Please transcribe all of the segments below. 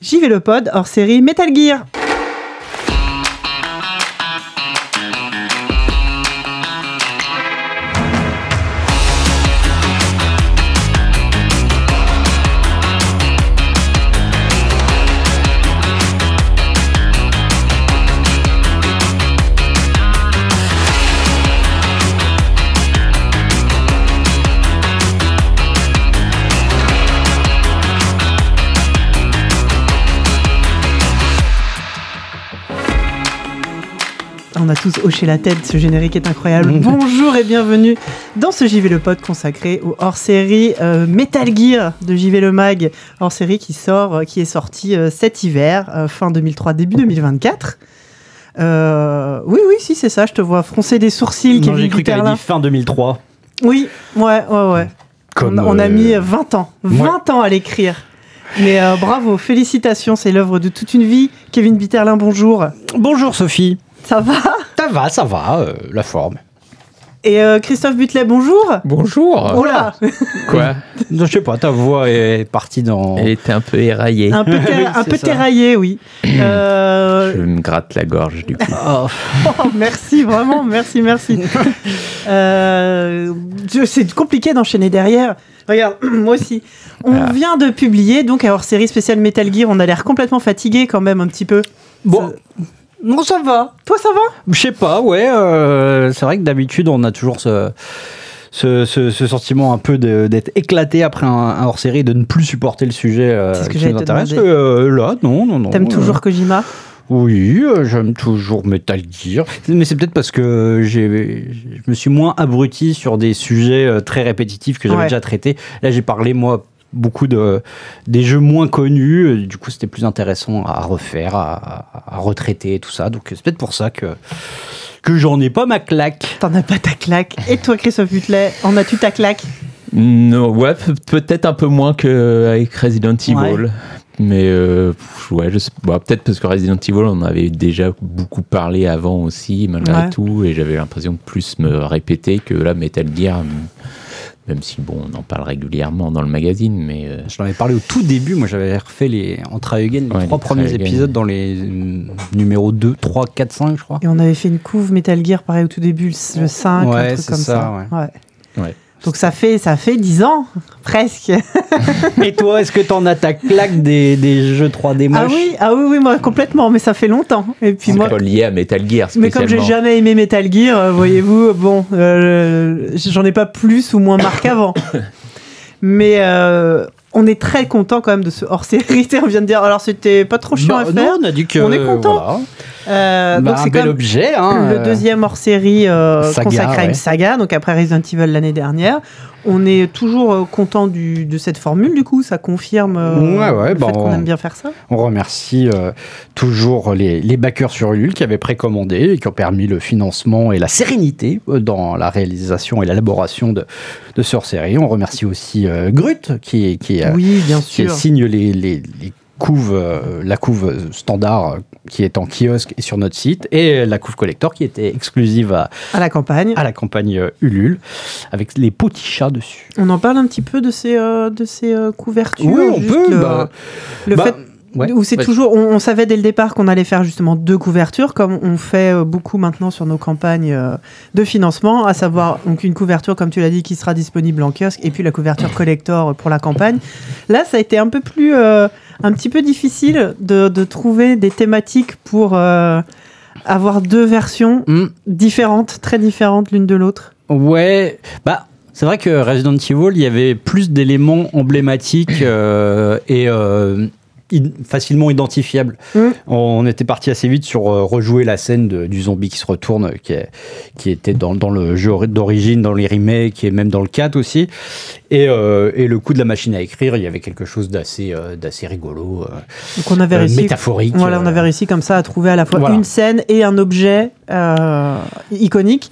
J'y vais le pod hors série Metal Gear. Tous hoché la tête, ce générique est incroyable. Bonjour et bienvenue dans ce JV le pod consacré au hors-série euh, Metal Gear de JV le Mag, hors-série qui sort, euh, qui est sorti euh, cet hiver, euh, fin 2003, début 2024. Euh, oui, oui, si, c'est ça, je te vois froncer des sourcils, Non, j'ai cru qu'elle dit fin 2003. Oui, ouais, ouais, ouais. Comme, on, on a mis 20 ans, 20 ans à l'écrire. Mais bravo, félicitations, c'est l'œuvre de toute une vie. Kevin Bitterlin, bonjour. Bonjour Sophie. Ça va Ça va, ça va, euh, la forme. Et euh, Christophe Butlet, bonjour. Bonjour. Oh là, Quoi je sais pas, ta voix est partie dans. Elle était un peu éraillée. un peu, ter- Oui, un peu oui. Euh, Je me gratte la gorge du coup. Oh, oh, merci, vraiment, merci, merci. Euh, c'est compliqué d'enchaîner derrière. Regarde, moi aussi. On Ah. vient de publier, donc, alors série spéciale Metal Gear, on a l'air complètement fatigué quand même, un petit peu. Bon, non, ça va. Toi, ça va? Je sais pas, ouais. euh, c'est vrai que d'habitude, on a toujours ce, ce, ce- ce sentiment un peu d'être éclaté après un, un hors-série, de ne plus supporter le sujet euh, C'est ce que qui nous intéresse. Euh, là, non, non, non. T'aimes euh, toujours Kojima? Oui, j'aime toujours Metal Gear. Mais c'est peut-être parce que j'ai, je me suis moins abruti sur des sujets très répétitifs que j'avais Ouais. déjà traités. Là, j'ai parlé, moi, beaucoup de, des jeux moins connus. Euh, Du coup, c'était plus intéressant à refaire, à, retraiter et tout ça. Donc, c'est peut-être pour ça que, que j'en ai pas ma claque. T'en as pas ta claque. Et toi, Christophe Butlet, en as-tu ta claque? Non, ouais, pe- peut-être un peu moins qu'avec Resident Evil. Mais euh, ouais, je sais bah, peut-être parce que Resident Evil, on en avait déjà beaucoup parlé avant aussi, malgré Ouais. tout, et j'avais l'impression de plus me répéter que là, Metal Gear, même si bon, on en parle régulièrement dans le magazine, mais euh, Je t'en avais parlé au tout début. Moi, j'avais refait les, en try again, les Ouais, trois les premiers épisodes dans les euh, numéros 2, 3, 4, 5, je crois. Et on avait fait une couve Metal Gear, pareil, au tout début, le, le 5, un truc comme ça. ça, Ouais. Ouais. Donc ça fait, ça fait 10 ans, presque. Et toi, est-ce que t'en as ta claque des, des jeux 3D moches Ah oui, ah oui, oui, moi complètement, mais ça fait longtemps. Et puis c'est moi, pas lié à Metal Gear mais comme j'ai jamais aimé Metal Gear, euh, voyez-vous, bon, euh, j'en ai pas plus ou moins marque avant. Mais euh, on est très content quand même de ce hors-série. On vient de dire, alors c'était pas trop chiant à faire. Non, on a dit que. On est content. voilà. Euh, Bah, donc un c'est bel objet. Hein, le euh, deuxième hors-série euh, consacré à une ouais. saga, donc après Resident Evil l'année dernière. On est toujours euh, content du, de cette formule, du coup, ça confirme euh, Ouais, ouais, le bah, fait qu'on on- aime bien faire ça. On remercie euh, toujours les, les backers sur Ulule qui avaient précommandé et qui ont permis le financement et la sérénité dans la réalisation et l'élaboration de, de ce hors-série. On remercie aussi Grut qui, qui, oui, bien qui sûr. signe les, les, les couves, euh, la couve standard qui est en kiosque et sur notre site, et la couve collector qui était exclusive à, À la campagne. à la campagne euh, Ulule, avec les petits chats dessus. On en parle un petit peu de ces, euh, de ces euh, couvertures. Oui, on peut. Le, bah, le bah, fait ouais. où c'est toujours, on, on savait dès le départ qu'on allait faire justement deux couvertures, comme on fait euh, beaucoup maintenant sur nos campagnes euh, de financement, à savoir donc une couverture, comme tu l'as dit, qui sera disponible en kiosque, et puis la couverture collector pour la campagne. Là, ça a été un peu plus, euh, un petit peu difficile de, de trouver des thématiques pour euh, avoir deux versions Hmm. différentes, très différentes l'une de l'autre. Ouais, bah c'est vrai que Resident Evil, il y avait plus d'éléments emblématiques euh, et euh, facilement identifiables. Mm. On était parti assez vite sur euh, rejouer la scène de- du zombie qui se retourne, qui, est- qui était dans, dans le jeu ori- d'origine, dans les remakes et même dans le 4 aussi. Et, euh, et le coup de la machine à écrire, il y avait quelque chose d'assez euh, d'assez rigolo, Donc on avait réussi métaphorique. Voilà, on avait réussi comme ça à trouver à la fois Voilà. une scène et un objet iconique.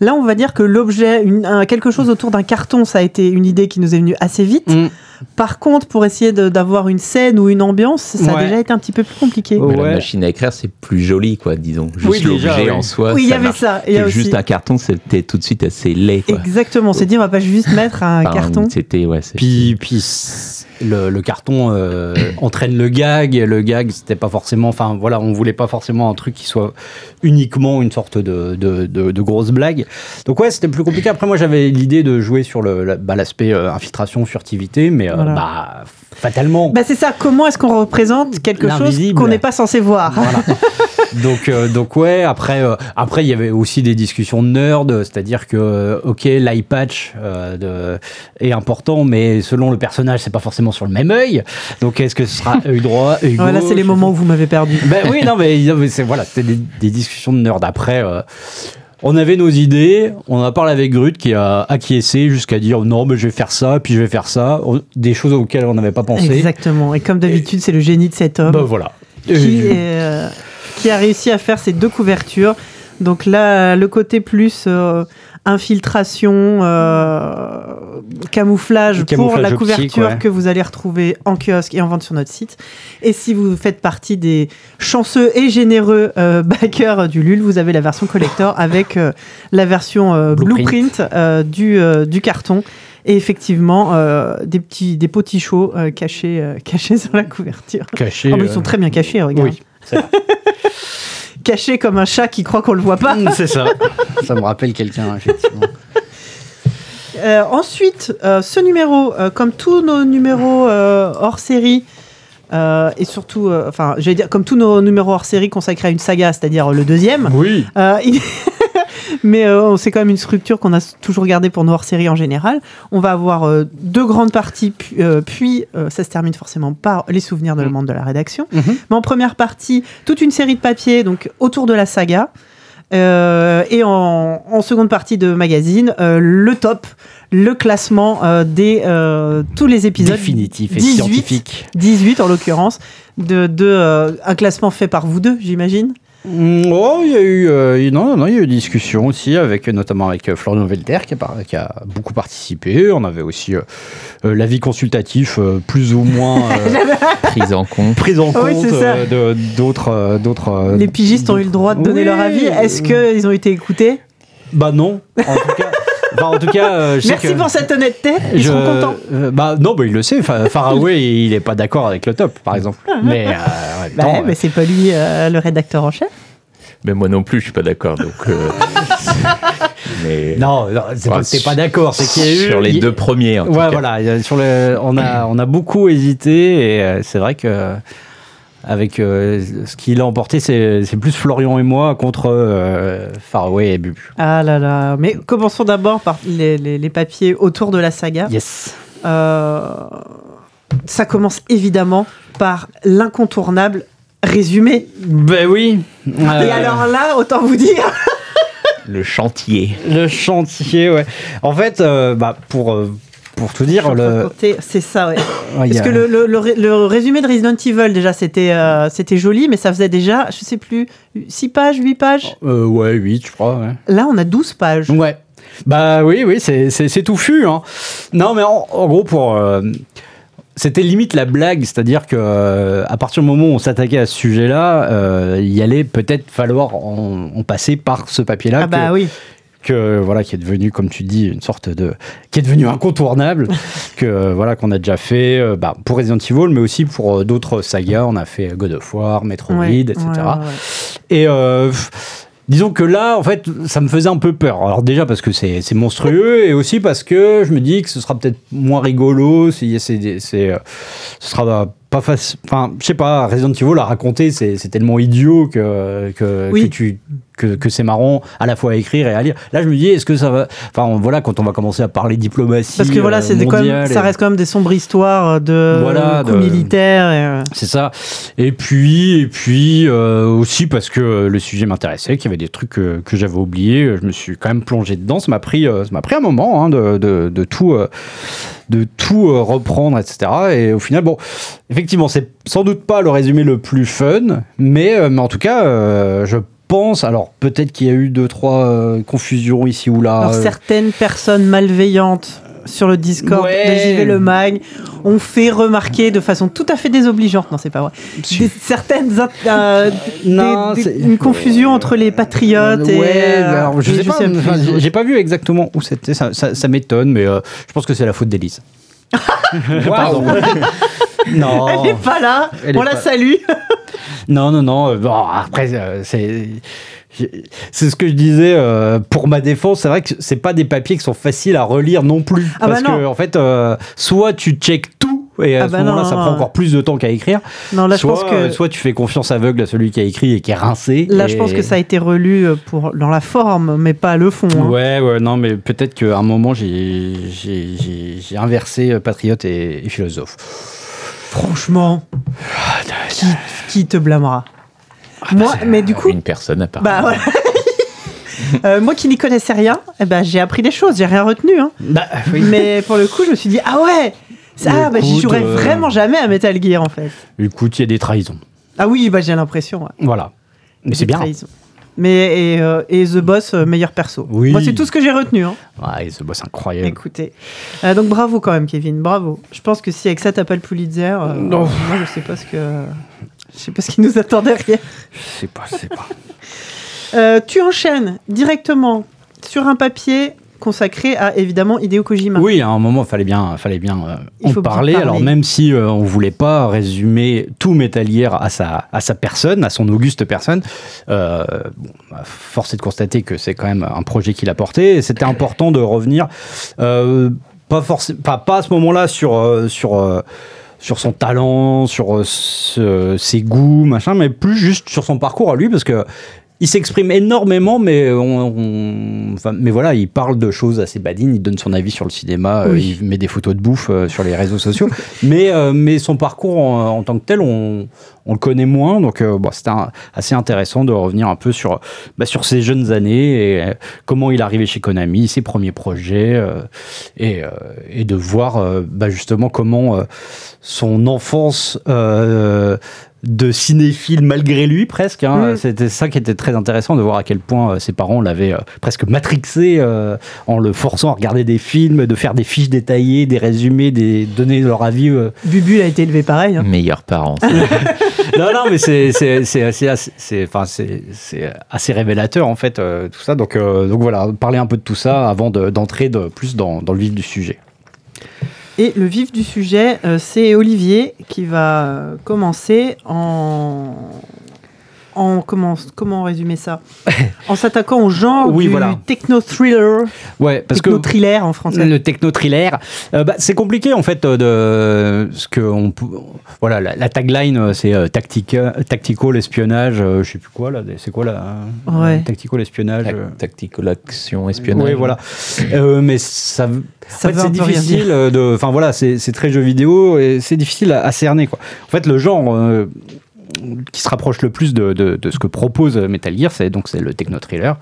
Là, on va dire que l'objet, quelque chose autour d'un carton, ça a été une idée qui nous est venue assez vite. Mm. Par contre, pour essayer d'avoir une scène ou une ambiance, ça a déjà été un petit peu plus compliqué. Mais la machine à écrire, c'est plus joli, quoi, disons. Juste Oui, déjà, l'objet oui. en soi. oui, il y avait marche. ça. Il y a aussi. Juste un carton, c'était tout de suite assez laid, quoi. Exactement. On s'est dit, on va pas juste mettre un Enfin, carton. C'était, ouais, c'est- Puis, puis le, le carton euh, entraîne le gag. Et le gag, c'était pas forcément. Enfin, voilà, on voulait pas forcément un truc qui soit uniquement une sorte de, de, de, de grosse blague. Donc, ouais, c'était plus compliqué. Après, moi, j'avais l'idée de jouer sur le- la- bah, l'aspect euh, infiltration, furtivité, mais euh, Voilà. bah, fatalement. Bah c'est ça, comment est-ce qu'on représente quelque chose qu'on n'est pas censé voir Voilà. donc, euh, donc ouais, après, euh, après, il y avait aussi des discussions de nerd, c'est-à-dire que, ok, l'eye patch est important, mais selon le personnage, c'est pas forcément sur le même œil. Donc, est-ce que ce sera œil droit, œil Voilà, gauche c'est les moments où vous m'avez perdu. Ben oui, non, mais, c'est voilà, c'était des, des discussions de nerd. Après, on avait nos idées, on en a parlé avec Grut qui a acquiescé jusqu'à dire non, mais je vais faire ça, puis je vais faire ça, des choses auxquelles on n'avait pas pensé. Exactement. Et comme d'habitude, c'est le génie de cet homme Ben voilà. qui, est, euh, qui a réussi à faire ces deux couvertures. Donc là, le côté plus euh, infiltration, euh, camouflage, pour la optique, couverture ouais. que vous allez retrouver en kiosque et en vente sur notre site. Et si vous faites partie des chanceux et généreux euh, backers du LUL, vous avez la version collector avec euh, la version euh, Blueprint. blueprint, euh, du, euh, du carton. Et effectivement, euh, des petits des potichots euh, cachés, euh, cachés sur la couverture. Caché. Mais ils sont très bien cachés, regarde. Oui, Cachés comme un chat qui croit qu'on le voit pas. Mm, c'est ça. Ça me rappelle quelqu'un, effectivement. Euh, ensuite, euh, ce numéro, euh, comme tous nos numéros euh, hors série, euh, et surtout, euh, enfin, j'allais dire, comme tous nos numéros hors série consacrés à une saga, c'est-à-dire le deuxième, Oui. euh, il- mais euh, c'est quand même une structure qu'on a toujours gardée pour nos hors série en général. On va avoir euh, deux grandes parties, puis, euh, puis, ça se termine forcément par les souvenirs de le Mm. membre de la rédaction. Mhm. Mais en première partie, toute une série de papiers donc autour de la saga. Et en, en seconde partie de magazine, le top, le classement des tous les épisodes. Définitif et 18, scientifique. 18 en l'occurrence, de, de un classement fait par vous deux, j'imagine. Mm, Oh, il y a eu, euh, non, non, il y a eu des discussions aussi avec, notamment avec euh, Florian Velter qui a, par- qui a beaucoup participé. On avait aussi euh, euh, l'avis consultatif euh, plus ou moins euh, Prise en compte. pris en oui, compte euh, d'autres, euh, d'autres. euh, les pigistes ont eu le droit de donner oui, leur avis. Est-ce euh, qu'ils ont été écoutés? Bah non. En tout cas, enfin, en tout cas, euh, je sais Merci que- pour cette honnêteté. Ils je- seront contents. euh, bah non, bah il le sait. Fa- Faraway, il est pas d'accord avec le top, par exemple. Mais, euh, même Bah temps, ouais, euh, mais c'est pas lui euh, le rédacteur en chef. Mais moi non plus, je suis pas d'accord. Donc, euh, mais non, non, c'est Ouais, pas, t'es pas d'accord. C'est qu'il y a eu sur les deux premiers. En tout cas. voilà. Sur le, on a, on a beaucoup hésité et c'est vrai que avec euh, ce qu'il a emporté, c'est plus Florian et moi contre euh, Faraway et Bubu. Ah là là. Mais commençons d'abord par les, les- les papiers autour de la saga. Yes. Euh, ça commence évidemment par l'incontournable résumé. Ben oui. Et Euh, alors là, autant vous dire. Le chantier. le chantier, ouais. En fait, euh, bah, pour euh, pour tout dire, le. C'est ça, ouais. Parce a- que le, le- le ré- le résumé de Resident Evil, déjà, c'était euh, c'était joli, mais ça faisait déjà, je sais plus, 6 pages, 8 pages. Euh, ouais, 8, je crois. Ouais. Là, on a 12 pages. Ouais. Bah oui, oui, c'est touffu. Hein. Non, mais en, en gros, pour. euh, c'était limite la blague, c'est-à-dire que à partir du moment où on s'attaquait à ce sujet-là, il allait peut-être falloir en, en passer par ce papier-là, Ah bah oui. Que, voilà, qui est devenu, comme tu dis, une sorte de, qui est devenu incontournable, que euh, voilà, qu'on a déjà fait, euh, bah, pour Resident Evil, mais aussi pour euh, d'autres sagas. On a fait God of War, Metroid, Ouais, etc. ouais, ouais, ouais. Et euh, disons que là, en fait, ça me faisait un peu peur. Alors déjà parce que c'est c'est monstrueux et aussi parce que je me dis que ce sera peut-être moins rigolo. Si c'est c'est ce sera pas facile. Enfin, je sais pas. Resident Evil à raconter, c'est c'est tellement idiot que que, Oui. que tu que, que c'est marrant à la fois à écrire et à lire. Là, je me dis, est-ce que ça va Enfin, voilà, quand on va commencer à parler diplomatie, Parce que voilà, euh, c'est des- quand même, ça et- reste quand même des sombres histoires de Voilà, coups de- militaires. et, euh, C'est ça. Et puis, et puis euh, aussi parce que le sujet m'intéressait, qu'il y avait des trucs que, que j'avais oubliés. Je me suis quand même plongé dedans. Ça m'a pris, euh, ça m'a pris un moment hein, de, de, de tout, euh, de tout euh, reprendre, etc. Et au final, bon, effectivement, c'est sans doute pas le résumé le plus fun, mais, euh, mais en tout cas, euh, je pense. Alors peut-être qu'il y a eu deux trois euh, confusions ici ou là. Alors, euh, certaines personnes malveillantes sur le Discord Ouais. de JV Le Mag ont fait remarquer de façon tout à fait désobligeante, non c'est pas vrai, des, certaines euh, Non, des- des- c'est- une confusion entre les patriotes et, Ouais, euh, alors, je et sais pas, j'ai pas vu exactement où c'était, ça, ça- ça m'étonne, mais euh, je pense que c'est la faute d'Élise. Pardon. non. Elle n'est pas là. Elle On la pas- salue. Non, non, non. euh, Bon, après, euh, c'est. C'est ce que je disais euh, pour ma défense. C'est vrai que c'est pas des papiers qui sont faciles à relire non plus. Ah bah parce non. que, en fait, euh, soit tu tout et à Ah ce bah moment-là, non, ça non, prend non. encore plus de temps qu'à écrire. Non, là, je soit, pense que. euh, soit tu fais confiance aveugle à celui qui a écrit et qui est rincé. Là, et- je pense que ça a été relu euh, pour, dans la forme, mais pas le fond. hein. Ouais, ouais, non, mais peut-être qu'à un moment, j'ai j'ai- j'ai- j'ai inversé euh, patriote et, et philosophe. Franchement, qui, qui te blâmera? Ah, Moi, mais du coup, Une personne apparemment. bah voilà. Euh, moi qui n'y connaissais rien, eh ben, j'ai appris des choses, j'ai rien retenu. hein. Bah, oui. Mais pour le coup, je me suis dit, ah ouais ah, bah, j'y Écoute, jouerais euh, vraiment jamais à Metal Gear en fait. Écoute, il y a des trahisons. Ah oui, bah, j'ai l'impression. ouais. Voilà. Mais c'est bien. trahisons. Mais et, euh, et The Boss, euh, meilleur perso. Oui. Moi, c'est tout ce que j'ai retenu. hein. Ouais, ce boss incroyable. Écoutez. Euh, donc bravo quand même, Kevin, bravo. Je pense que si avec ça t'as pas le Pulitzer, Non. moi je sais pas ce que. Je sais pas ce qui nous attend derrière. Je sais pas, je sais pas. Tu enchaînes directement sur un papier consacré à évidemment Hideo Kojima. Oui, à un moment, fallait bien, fallait bien euh, en parler. Alors même si euh, on voulait pas résumer tout Metal Gear à sa, à sa personne, à son auguste personne, euh, bon, force est de constater que c'est quand même un projet qu'il a porté. C'était important de revenir, euh, pas pas, pas à ce moment-là sur euh, sur sur son talent, sur ce- ses goûts, machin, mais plus juste sur son parcours à lui, parce que il s'exprime énormément, mais on, on- enfin, mais voilà, il parle de choses assez badines, il donne son avis sur le cinéma, euh, Oui. il met des photos de bouffe euh, sur les réseaux sociaux, mais euh, mais son parcours en, en tant que tel, on, on le connaît moins, donc bon, c'était assez intéressant de revenir un peu sur bah, sur ses jeunes années et comment il est arrivé chez Konami, ses premiers projets, euh, et, euh, et de voir bah, justement comment euh, son enfance euh, de cinéphile malgré lui presque. hein. Mm. C'était ça qui était très intéressant de voir à quel point euh, ses parents l'avaient euh, presque matrixé euh, en le forçant à regarder des films, de faire des fiches détaillées, des résumés, des donner leur avis. euh. Bubu a été élevé pareil. hein. Meilleurs parents. ça. non, non, mais c'est c'est c'est assez assez- c'est enfin c'est c'est assez révélateur en fait euh, tout ça. Donc euh, donc voilà, parler un peu de tout ça avant de- d'entrer de, plus dans, dans le vif du sujet. Et le vif du sujet, euh, c'est Olivier qui va commencer en. En comment, comment résumer ça En s'attaquant au genre Oui, du voilà. techno-thriller, Ouais, parce que techno-thriller en français. Le techno-thriller, euh, bah, c'est compliqué en fait euh, de ce que on peut- voilà la, la tagline euh, c'est euh, tactica, tactical espionnage, euh, je sais plus quoi là, c'est quoi là euh, Ouais. Tactical espionnage. euh. Tactical action espionnage. Oui, voilà. Euh, mais ça, veut- Ça en fait, c'est difficile de. Enfin voilà, c'est c'est très jeu vidéo et c'est difficile à, à cerner quoi. En fait, le genre euh, qui se rapproche le plus de, de- de ce que propose Metal Gear, c'est donc c'est le techno thriller.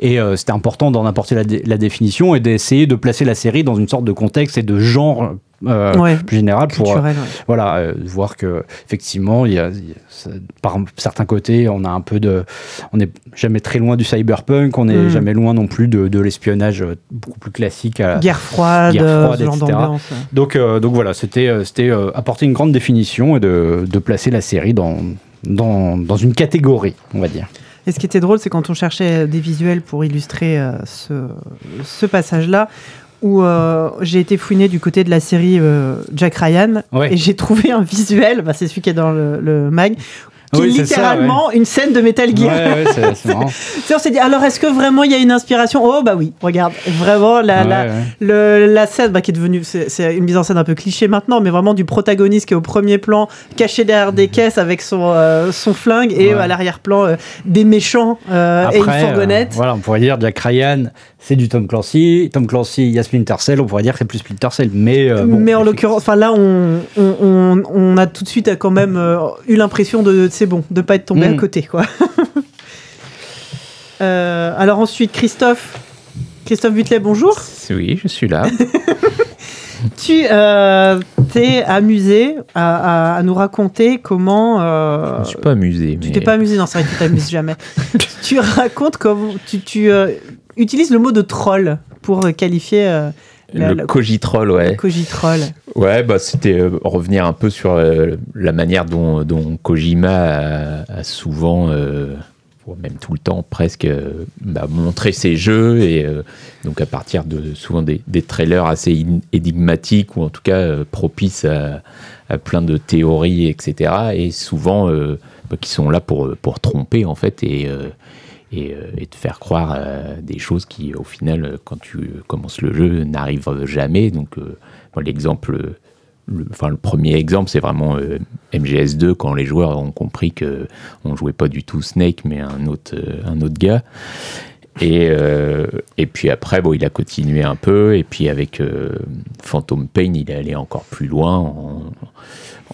Et euh, c'était important d'en apporter la, la définition et d'essayer de placer la série dans une sorte de contexte et de genre. Euh, Ouais. plus général pour euh, ouais. voilà euh, voir que effectivement il y a, il y a- ça- par certains côtés on a un peu de on n'est jamais très loin du cyberpunk on n'est Mm. jamais loin non plus de, de l'espionnage beaucoup plus classique à- Guerre froide, Guerre froide, etc. donc donc voilà c'était c'était apporter une grande définition et de, de placer la série dans dans, dans une catégorie on va dire Et ce qui était drôle, c'est quand on cherchait des visuels pour illustrer euh, ce, ce passage-là, où euh, j'ai été fouiné du côté de la série euh, Jack Ryan, Ouais. et j'ai trouvé un visuel, bah, c'est celui qui est dans le, le mag, qui Oui, est ça, littéralement une scène de Metal Gear. ouais, ouais, c'est marrant on s'est dit, alors est-ce que vraiment il y a une inspiration? Oh bah oui, regarde, vraiment la, la, Ouais, ouais. le- la scène bah, qui est devenue, c'est une mise en scène un peu cliché maintenant, mais vraiment du protagoniste qui est au premier plan, caché derrière des caisses avec son, euh, son flingue, et à l'arrière-plan euh, des méchants euh, et une fourgonnette. voilà, on pourrait dire Jack Ryan, c'est du Tom Clancy. Tom Clancy, il y a Splinter Cell, on pourrait dire que c'est plus Splinter Cell. Mais, euh, bon, mais en l'occurrence, enfin là, on, on, on- on a tout de suite euh, quand même euh, eu l'impression de c'est bon, de pas être tombé Mm. à côté, quoi. Euh, alors ensuite, Christophe, Christophe Butlet, bonjour. Oui, je suis là. Tu euh, t'es amusé à, à- à nous raconter comment. euh, Je ne suis pas amusé. tu mais- t'es pas amusé, non, c'est vrai que tu t'amuses jamais. tu racontes comment. Tu, tu utilises le mot de troll pour euh, qualifier euh, la- Le la- cogitrol, ouais. Cogitroll. Ouais, bah, c'était euh, revenir un peu sur euh, la manière dont, dont Kojima a, a souvent, même tout le temps presque bah, montrer ses jeux et donc à partir de souvent des, trailers assez énigmatiques ou en tout cas propices à, plein de théories etc et souvent bah, qui sont là pour, pour tromper en fait et et, te faire croire des choses qui, au final, quand tu commences le jeu, n'arrivent jamais. Donc, l'exemple le, enfin, le premier exemple, c'est vraiment euh, MGS2 quand les joueurs ont compris que on jouait pas du tout Snake, mais un autre, euh, un autre gars. Et, euh, et puis après, bon, il a continué un peu. Et puis avec Phantom Pain, il est allé encore plus loin en,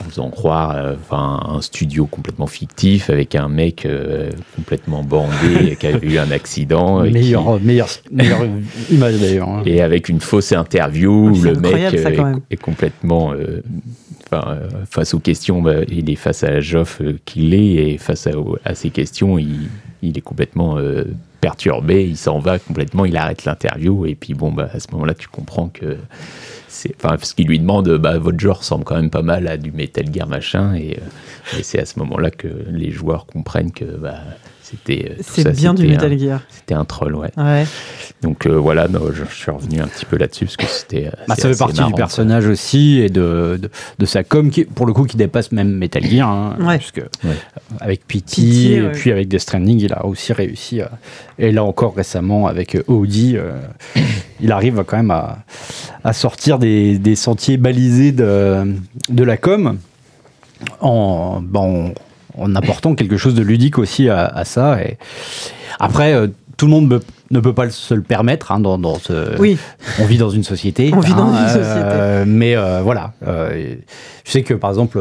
en faisant croire euh, enfin, un studio complètement fictif avec un mec euh, complètement bandé qui a eu un accident. Meilleure, meilleure, image d'ailleurs. Hein. Et avec une fausse interview où le mec euh, est, complètement. face aux questions, bah, il est face à la Joff qu'il est, et face à, ces questions, il, il est complètement perturbé, il s'en va complètement, il arrête l'interview, et puis bon, bah, à ce moment-là, tu comprends que enfin, ce qu'il lui demande, bah, votre jeu ressemble quand même pas mal à du Metal Gear machin, et, euh, c'est à ce moment-là que les joueurs comprennent que bah, c'était. Euh, c'est bien du Metal Gear. C'était un troll, ouais. Donc euh, voilà, je, suis revenu un petit peu là-dessus parce que c'était. Bah, ça fait partie du personnage aussi et de, de, sa com, qui, pour le coup, qui dépasse même Metal Gear. Hein, puisque avec Pity, et puis avec Death Stranding, il a aussi réussi. et là encore récemment avec Audi, il arrive quand même à, à sortir des, des, sentiers balisés de, de la com en, bon, en apportant quelque chose de ludique aussi à, ça. Et après, euh, tout le monde ne peut pas se le permettre. Hein, dans, dans ce... Oui. On vit dans une société. On vit dans une hein, société. Euh, mais euh, voilà. je sais que par exemple,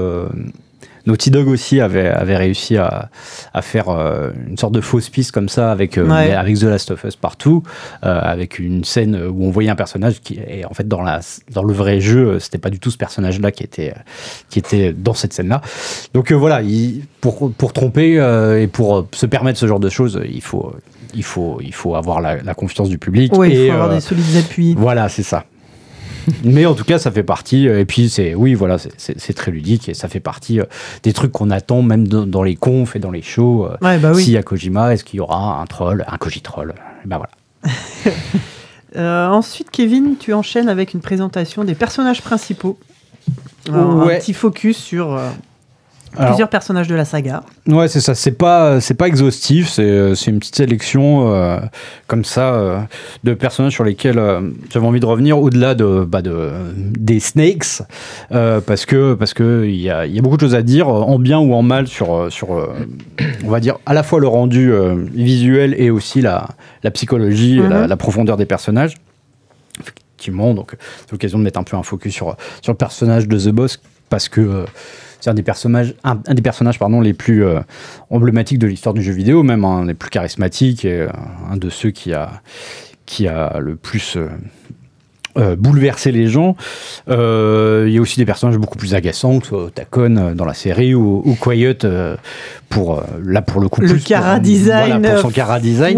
Naughty Dog aussi avait, avait réussi à, à faire euh, une sorte de fausse piste comme ça avec, euh, avec The Last of Us partout, euh, avec une scène où on voyait un personnage qui est en fait dans, la, dans le vrai jeu, c'était pas du tout ce personnage-là qui était, qui était dans cette scène-là. Donc voilà, il, pour, pour tromper et pour se permettre ce genre de choses, il faut, il faut, il faut avoir la, la confiance du public. Oui, il faut avoir des solides appuis. Voilà, c'est ça. Mais en tout cas, ça fait partie. Euh, et puis, c'est oui, voilà, c'est très ludique et ça fait partie euh, des trucs qu'on attend même dans, les confs et dans les shows. Euh, ouais, bah S'il y a Kojima, est-ce qu'il y aura un troll, un Kojitroll Ben voilà. ensuite, Kevin, tu enchaînes avec une présentation des personnages principaux. Un petit focus sur Plusieurs personnages de la saga. Ouais, c'est ça. C'est pas, c'est pas exhaustif. C'est, euh, c'est une petite sélection euh, comme ça euh, de personnages sur lesquels j'avais envie de revenir au-delà de, bah, de des Snakes, parce que parce que il y a, y a, beaucoup de choses à dire en bien ou en mal sur sur on va dire à la fois le rendu visuel et aussi la, la psychologie, la, mhm. la profondeur des personnages. Effectivement, donc c'est l'occasion de mettre un peu un focus sur sur le personnage de The Boss parce que c'est un des personnages, pardon, les plus euh, emblématiques de l'histoire du jeu vidéo, même un des plus charismatiques et euh, un de ceux qui a, qui a le plus euh, bouleverser les gens. Euh, il y a aussi des personnages beaucoup plus agaçants, que soit Tacon euh, dans la série ou, ou Quiet pour là pour le coup le cara design pour son cara design.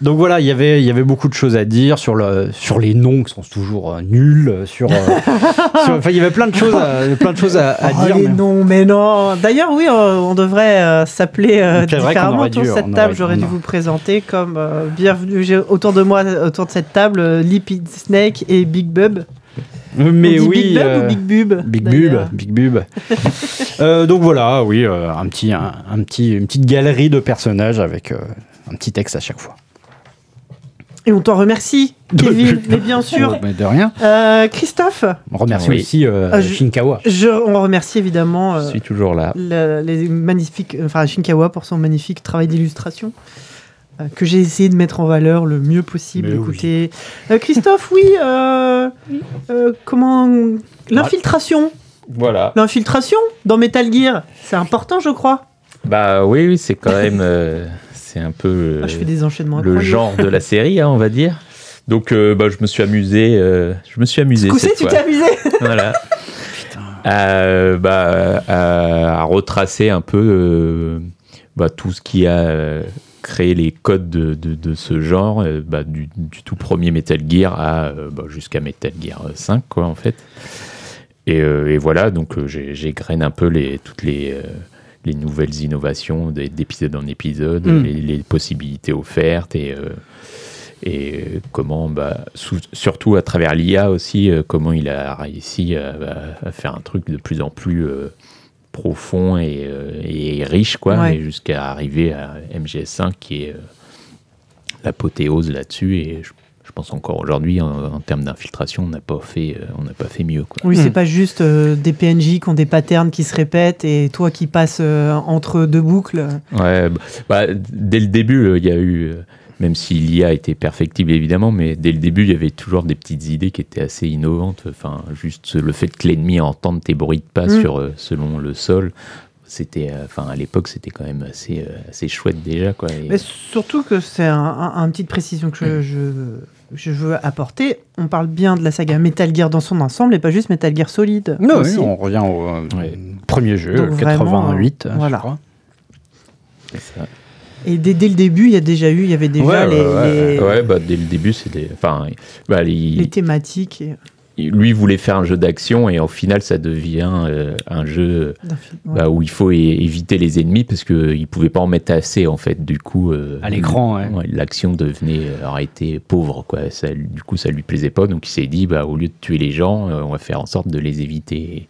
Donc voilà, il y avait il y avait beaucoup de choses à dire sur le sur les noms qui sont toujours nuls, sur, enfin il y avait plein de choses à, plein de choses à, oh, dire. Les mais... noms, mais non. D'ailleurs oui, on devrait s'appeler différemment autour de cette table. J'aurais dû vous présenter comme bienvenue autour de moi autour de cette table Lippy Snake et Big Bub. Mais oui, Big Bub ou euh, Big Bub Big Bub, Big Bub. Euh, donc voilà, oui, euh, un petit, un, petit, une petite galerie de personnages avec un petit texte à chaque fois. Et on t'en remercie, Kevin, mais bien sûr. Mais de rien. Christophe. On remercie aussi Shinkawa. Je, on remercie évidemment. je suis toujours là. les magnifiques, enfin Shinkawa pour son magnifique travail d'illustration. Euh, que j'ai essayé de mettre en valeur le mieux possible. Écoutez, euh, Christophe, oui, euh, comment l'infiltration. Voilà. L'infiltration dans Metal Gear, c'est important, je crois. Bah oui, oui, c'est quand même, c'est un peu. Ah, je fais des enchaînements. Le genre de la série, hein, on va dire. Donc, bah, je me suis amusé. je me suis amusé. Ce tu t'es amusé. voilà. bah, à, retracer un peu bah, tout ce qui a créer les codes de, de, ce genre, euh, bah, du, tout premier Metal Gear à euh, bah, jusqu'à Metal Gear 5, quoi, en fait. Et, euh, et voilà, donc j'ai j'égrène un peu les, toutes les les nouvelles innovations d'épisode en épisode, Mm. les, les possibilités offertes et, euh, et comment, bah, sous- surtout à travers l'IA aussi, euh, comment il a réussi à, à- à faire un truc de plus en plus euh, profond et, euh, et riche, quoi, Ouais. jusqu'à arriver à MGS5 qui est euh, l'apothéose là-dessus. Et je, je pense encore aujourd'hui, en, en termes d'infiltration, on n'a pas fait, euh, on n'a pas fait mieux, quoi. Oui, Hmm. c'est pas juste euh, des PNJ qui ont des patterns qui se répètent et toi qui passes euh, entre deux boucles. Ouais, bah, bah, dès le début, euh, il y a eu, euh, même si l'IA était perfectible évidemment, mais dès le début, il y avait toujours des petites idées qui étaient assez innovantes. Enfin, juste le fait que l'ennemi entende tes bruits de pas Mm. sur, euh, selon le sol, c'était, euh, enfin, à l'époque, c'était quand même assez, euh, assez chouette déjà, quoi. Et- Mais surtout que c'est un, un- un petite précision que je, je- je veux apporter. On parle bien de la saga Metal Gear dans son ensemble et pas juste Metal Gear Solid. Non, aussi. oui, on revient au euh, Ouais. premier jeu, Donc vraiment, 88, euh, je voilà. crois. c'est ça. Et dès, dès le début, il y a déjà eu, il y avait déjà Ouais, les, ouais, les- Ouais, bah, dès le début, c'était, enfin, bah, les- les thématiques. et- lui voulait faire un jeu d'action et au final, ça devient euh, un jeu bah, où il faut éviter les ennemis parce qu'il ne pouvait pas en mettre assez en fait. Du coup, euh, À l'écran, ouais. ouais, l'action devenait euh, aurait été pauvre quoi. Ça, du coup, ça lui plaisait pas. Donc il s'est dit bah, au lieu de tuer les gens, euh, on va faire en sorte de les éviter.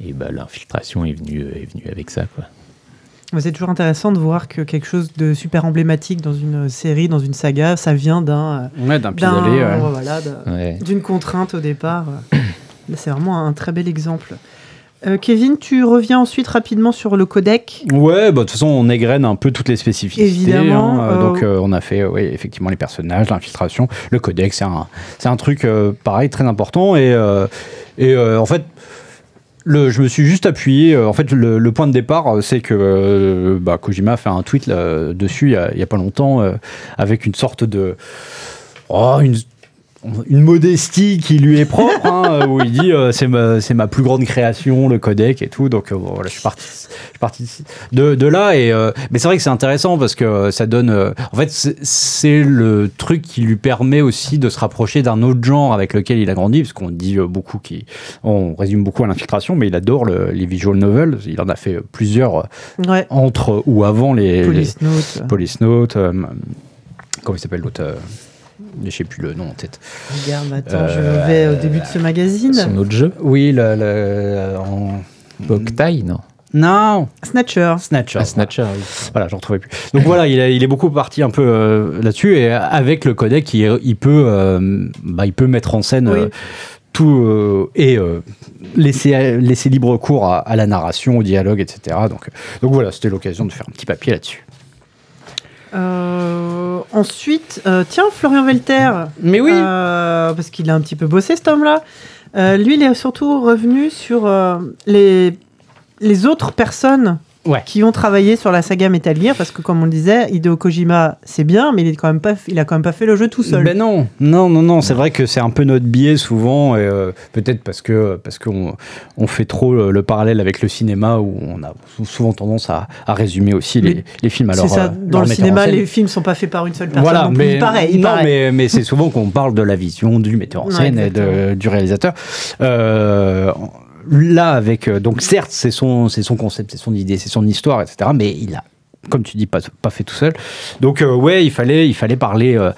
Et, et, bah, l'infiltration est venue est venue avec ça quoi. C'est toujours intéressant de voir que quelque chose de super emblématique dans une série, dans une saga, ça vient d'un, Ouais, d'un d'un- pis-aller. ouais. voilà, Ouais. d'une contrainte au départ. Là, C'est vraiment un très bel exemple. Euh, Kevin, tu reviens ensuite rapidement sur le codec. Ouais, bah, de toute façon, on égrène un peu toutes les spécificités. Évidemment, hein. euh, Donc, euh, on a fait, oui, effectivement, les personnages, l'infiltration, le codex, c'est un, c'est un truc, euh, pareil, très important. Et, euh, et euh, en fait, je me suis juste appuyé. euh, en fait, le, point de départ, euh, c'est que euh, bah, Kojima a fait un tweet dessus il y, a, a pas longtemps, avec une sorte de. Oh, une, une modestie qui lui est propre, hein, où il dit euh, c'est ma, c'est ma plus grande création, le codec et tout. Donc euh, voilà, je suis parti, je suis parti de, de là. Et, euh, mais c'est vrai que c'est intéressant parce que ça donne. en fait, c'est- le truc qui lui permet aussi de se rapprocher d'un autre genre avec lequel il a grandi, parce qu'on dit beaucoup, qui, on résume beaucoup à l'infiltration, mais il adore le- les visual novels. Il en a fait plusieurs Ouais. entre ou avant les, Police Note. les Police Note. euh, comment il s'appelle l'autre euh, Je sais plus le nom en tête. Regarde, attends, Euh, je vais au début de ce magazine. Son autre jeu, Oui, le. le en... Boktai, non Non, Snatcher. Snatcher. Ah, Snatcher, oui. Voilà, j'en trouvais plus. Donc voilà, il, a- il est beaucoup parti un peu euh, là-dessus et avec le codec, il, il peut, euh, bah, il peut mettre en scène Oui. euh, tout euh, et euh, laisser, laisser libre cours à, à la narration, au dialogue, etc. Donc, donc voilà, c'était l'occasion de faire un petit papier là-dessus. Euh, ensuite, euh, tiens, Florian Velter. Mais oui. Euh, parce qu'il a un petit peu bossé cet homme-là. Lui, il est surtout revenu sur les, les autres personnes Ouais. qui ont travaillé sur la saga Metal Gear, parce que comme on le disait, Hideo Kojima, c'est bien, mais il, est quand même pas, il a quand même pas fait le jeu tout seul. Ben non, non, non, non. C'est vrai que c'est un peu notre biais souvent, et euh, peut-être parce que parce qu'on on fait trop le, le parallèle avec le cinéma où on a sou- souvent tendance à, à résumer aussi les, les films. c'est ça, euh, dans le cinéma, les films sont pas faits par une seule personne. Voilà, donc mais il paraît, il non, paraît. mais, mais c'est souvent qu'on parle de la vision du metteur en Ouais, scène et de- du réalisateur. Euh, là, avec euh, donc certes, c'est son, c'est son concept, c'est son idée, c'est son histoire, etc. Mais il a comme tu dis, pas, pas fait tout seul. Donc euh, ouais, il fallait, il fallait parler euh,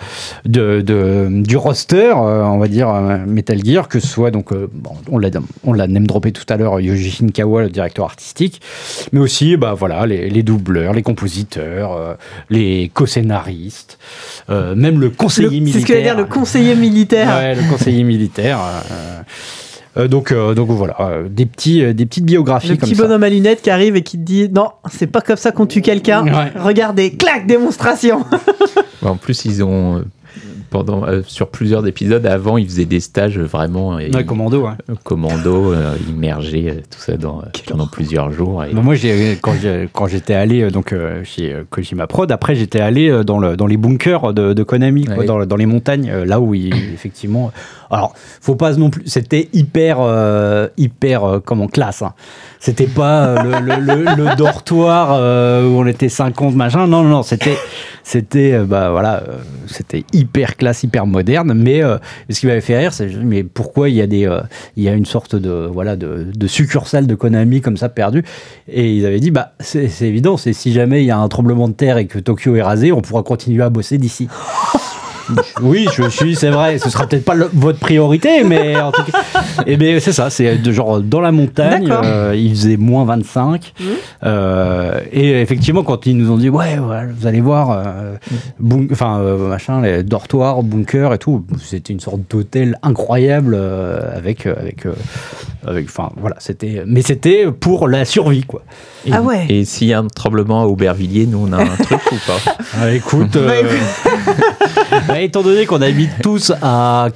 de, de- du roster, euh, on va dire Metal Gear, que ce soit donc, bon, on l'a, on l'a name droppé tout à l'heure, Yoji Shinkawa, le directeur artistique, mais aussi, bah voilà, les, les doubleurs, les compositeurs, les co-scénaristes, même le conseiller Le- militaire. C'est ce que veut dire le conseiller militaire. Ouais, le conseiller militaire. Euh, donc, euh, donc voilà, euh, des, petits, euh, des petites biographies Le comme petit ça. bonhomme à lunettes qui arrive et qui te dit non, c'est pas comme ça qu'on tue quelqu'un. Ouais. Regardez, clac, démonstration. En plus, ils ont euh, pendant euh, sur plusieurs épisodes avant, ils faisaient des stages vraiment euh, Ouais, commando, euh, commando, euh, immergés, euh, tout ça dans, pendant plusieurs jours. Et- Bon, moi, quand, j'étais allé donc, chez Kojima Prod, après, j'étais allé dans, le, dans les bunkers de, de Konami, quoi, Ouais. dans, dans les montagnes, là où il, effectivement. Alors, faut pas non plus. C'était hyper, hyper, comment, classe. hein. C'était pas euh, le, le- le- le dortoir euh, où on était 50, machin. Non, non, non, c'était, c'était, euh, bah voilà, euh, c'était hyper classe hyper moderne. Mais euh, ce qui m'avait fait rire, c'est mais pourquoi il y a des, euh, il y a une sorte de voilà de, de succursale de Konami comme ça perdue? Et ils avaient dit bah c'est évident, c'est si jamais il y a un tremblement de terre et que Tokyo est rasé, on pourra continuer à bosser d'ici. Oui, je suis, c'est vrai. Ce sera peut-être pas le- votre priorité, mais en tout cas, et ben c'est ça. C'est de genre dans la montagne. Euh, il faisait moins 25. euh, et effectivement, quand ils nous ont dit ouais, ouais, vous allez voir, euh, enfin euh, machin, les dortoirs, bunkers et tout, c'était une sorte d'hôtel incroyable euh, avec avec euh. Enfin voilà, c'était. Mais c'était pour la survie quoi. Et, Ah ouais. Et s'il y a un tremblement à Aubervilliers, nous on a un truc ou pas? Ah, écoute, euh, bah, étant donné qu'on habite tous à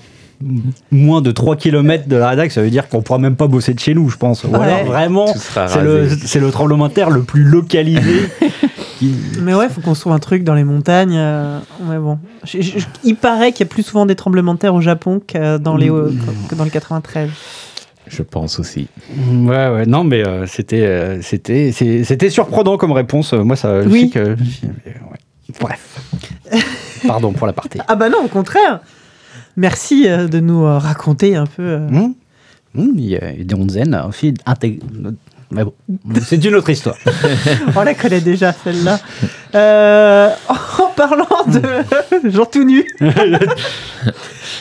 moins de 3 km de la rédac, ça veut dire qu'on pourra même pas bosser de chez nous, je pense. Ou Ouais. alors vraiment, c'est le, tremblement de terre le plus localisé. qui- Mais ouais, faut qu'on se trouve un truc dans les montagnes. euh, mais bon, Je- je- je- il paraît qu'il y a plus souvent des tremblements de terre au Japon que dans, les, Mm. que dans le 93. Je pense aussi. Ouais, ouais, non, mais euh, c'était, euh, c'était, c'était surprenant comme réponse. Moi, ça, je Oui. sais que. ouais. Bref. Pardon pour l'aparté. Ah bah non, au contraire. Merci euh, de nous euh, raconter un peu. euh. Hum, hum, Il y a des onzen aussi. intég- Mais bon, c'est une autre histoire. On la connaît déjà celle-là. Euh, en parlant de jour tout nu,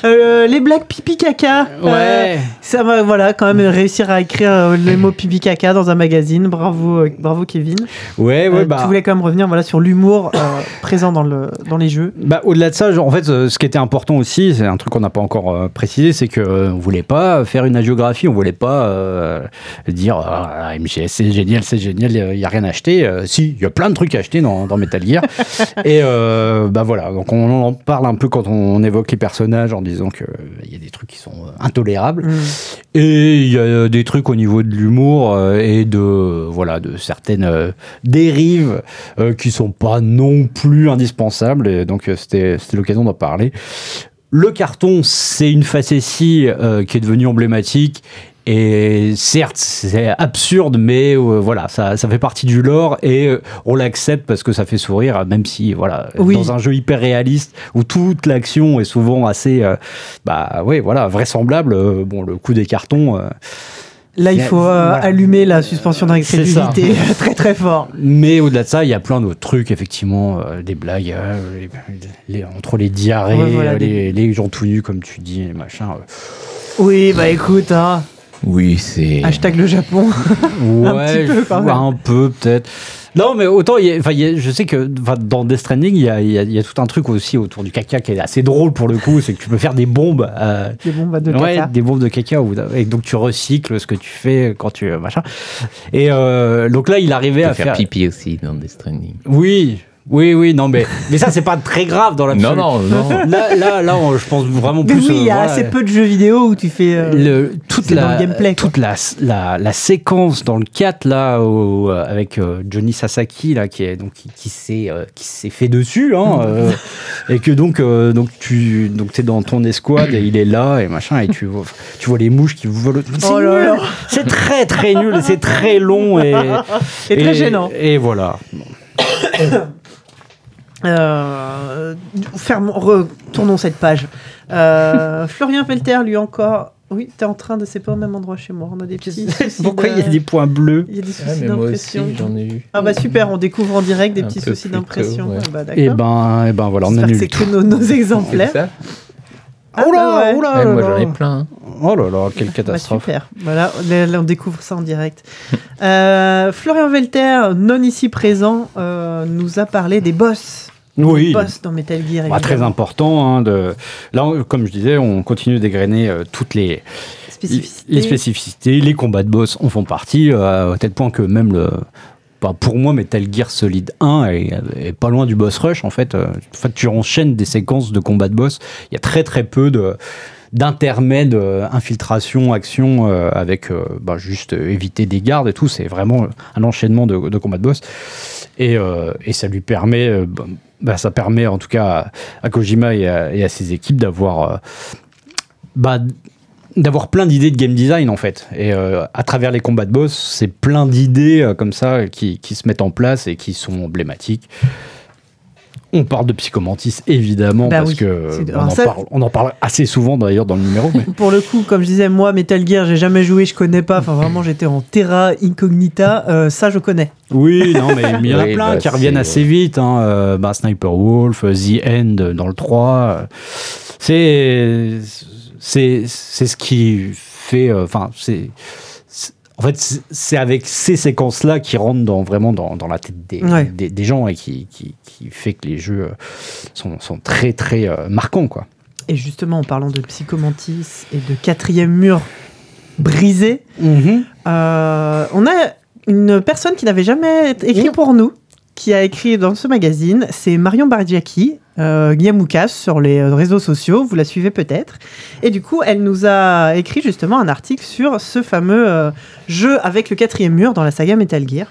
Euh, les blagues pipi caca. Euh, ça va, voilà, quand même réussir à écrire euh, les mots pipi caca dans un magazine. Bravo, bravo Kevin. ouais, ouais, bah. Tu voulais quand même revenir voilà sur l'humour présent dans le dans les jeux. Bah, au-delà de ça, genre, en fait, ce qui était important aussi, c'est un truc qu'on n'a pas encore précisé, c'est que on voulait pas faire une agiographie, on voulait pas dire ah, MGS c'est génial, c'est génial, il y a rien à acheter. Si, il y a plein de trucs à acheter dans, dans Metal Gear. Et euh, bah voilà, donc on en parle un peu quand on, évoque les personnages en disant que euh, il y a des trucs qui sont euh, intolérables. Mm. Et il y a des trucs au niveau de l'humour euh, et de voilà de certaines euh, dérives euh, qui sont pas non plus indispensables. Et donc euh, c'était c'était l'occasion d'en parler. Le carton, c'est une facétie euh, qui est devenue emblématique. Et certes, c'est absurde, mais euh, voilà, ça, ça fait partie du lore et euh, on l'accepte parce que ça fait sourire, même si, voilà, Oui. dans un jeu hyper réaliste où toute l'action est souvent assez, euh, bah ouais, voilà, vraisemblable. bon, le coup des cartons, Là, il faut euh, voilà. allumer la suspension d'incrédulité très très fort. Mais au-delà de ça, il y a plein d'autres trucs, effectivement, euh, des blagues, euh, les- les- entre les diarrhées, Ouais, voilà, des- les, les gens tout nus, comme tu dis, euh. Oui, bah écoute, hein, Oui, c'est. hashtag le Japon. Ouais, petit peu, quand je- même. un peu peut-être. Non, mais autant, il y a- y je sais que dans Death Stranding, il y a, il y a- il y a tout un truc aussi autour du caca qui est assez drôle pour le coup, c'est que tu peux faire des bombes. euh, Des bombes de ouais, caca. des bombes de caca. Et donc tu recycles ce que tu fais quand tu machin. Et euh, donc là, il arrivait à faire faire. pipi aussi dans Death Stranding. Oui, oui, oui, non, mais mais ça c'est pas très grave dans Non, l'absolu. non, non. Là, là, là, on- je pense vraiment Mais plus. oui, il y a voilà, assez peu de jeux vidéo où tu fais. euh, le, toute la, le gameplay, toute la, la, la séquence dans le 4 là euh, avec euh, Johnny Sasaki là qui est donc qui, qui s'est euh, qui s'est fait dessus hein, euh, et que donc euh, donc tu donc t'es dans ton escouade et il est là et machin et tu vois tu vois les mouches qui volent c'est Oh là nul. là. c'est très très nul et c'est très long et C'est très gênant. et voilà Euh, fermons- retournons cette page. Euh, Florian Felter, lui encore. Oui, t'es en train de. C'est pas au même endroit chez moi. On a des petits. soucis pourquoi de- il y a des points bleus Il y a des soucis Ah, aussi, d'impression. j'en ai eu. Ah bah super, on découvre en direct des Un petits soucis d'impression. ouais. Ah bah, et d'accord. ben et ben voilà on annule c'est que nos, nos exemplaires. ça Ah oh là bah ouais. oh là Ouais, là Moi là. j'en ai plein. oh là là quelle Bah, catastrophe super. Voilà, là, là, on découvre ça en direct. Euh, Florian Velter, non ici présent, euh, nous a parlé des boss. Oui dans Metal Gear. Bah, très important. hein, de... Là, on- comme je disais, on continue d'égrener euh, toutes les, Spécificité. les spécificités. Les combats de boss en font partie, euh, à tel point que même le. bah, pour moi, Metal Gear Solid 1 est, est pas loin du boss rush. En fait, Euh, en fait, tu enchaînes des séquences de combats de boss. Il y a très très peu de d'intermèdes, euh, infiltration, action euh, avec euh, bah, juste éviter des gardes et tout. C'est vraiment un enchaînement de, de combats de boss. Et, et ça lui permet, bah, bah, ça permet en tout cas à, Kojima et à, et à ses équipes d'avoir euh, bah, d'avoir plein d'idées de game design en fait. Et euh, à travers les combats de boss, c'est plein d'idées euh, comme ça qui, qui se mettent en place et qui sont emblématiques. On parle de Psychomantis, évidemment, Bah parce oui. que on en, ça- parle, on en parle assez souvent d'ailleurs dans le numéro. mais- Pour le coup, comme je disais, moi, Metal Gear, j'ai jamais joué, je connais pas. Enfin, vraiment, j'étais en terra incognita. Euh, ça, je connais. Oui, non, mais il y en a Oui, plein bah, qui reviennent assez vite. Hein. euh, bah, Sniper Wolf, euh, The End dans le 3. euh, C'est c'est c'est ce qui fait. euh, Enfin, c'est. En fait, c'est- avec ces séquences-là qui rentrent dans, vraiment dans, dans la tête des, Ouais. des, des gens et qui, qui, qui fait que les jeux euh, sont, sont très, très euh, marquants, quoi. Et justement, en parlant de Psychomantis et de quatrième mur brisé, euh, on a une personne qui n'avait jamais écrit pour nous, qui a écrit dans ce magazine. C'est Marion Bardiaki, euh, Yamoukas sur les euh, réseaux sociaux. Vous la suivez peut-être. Et du coup, elle nous a écrit justement un article sur ce fameux euh, jeu avec le quatrième mur dans la saga Metal Gear.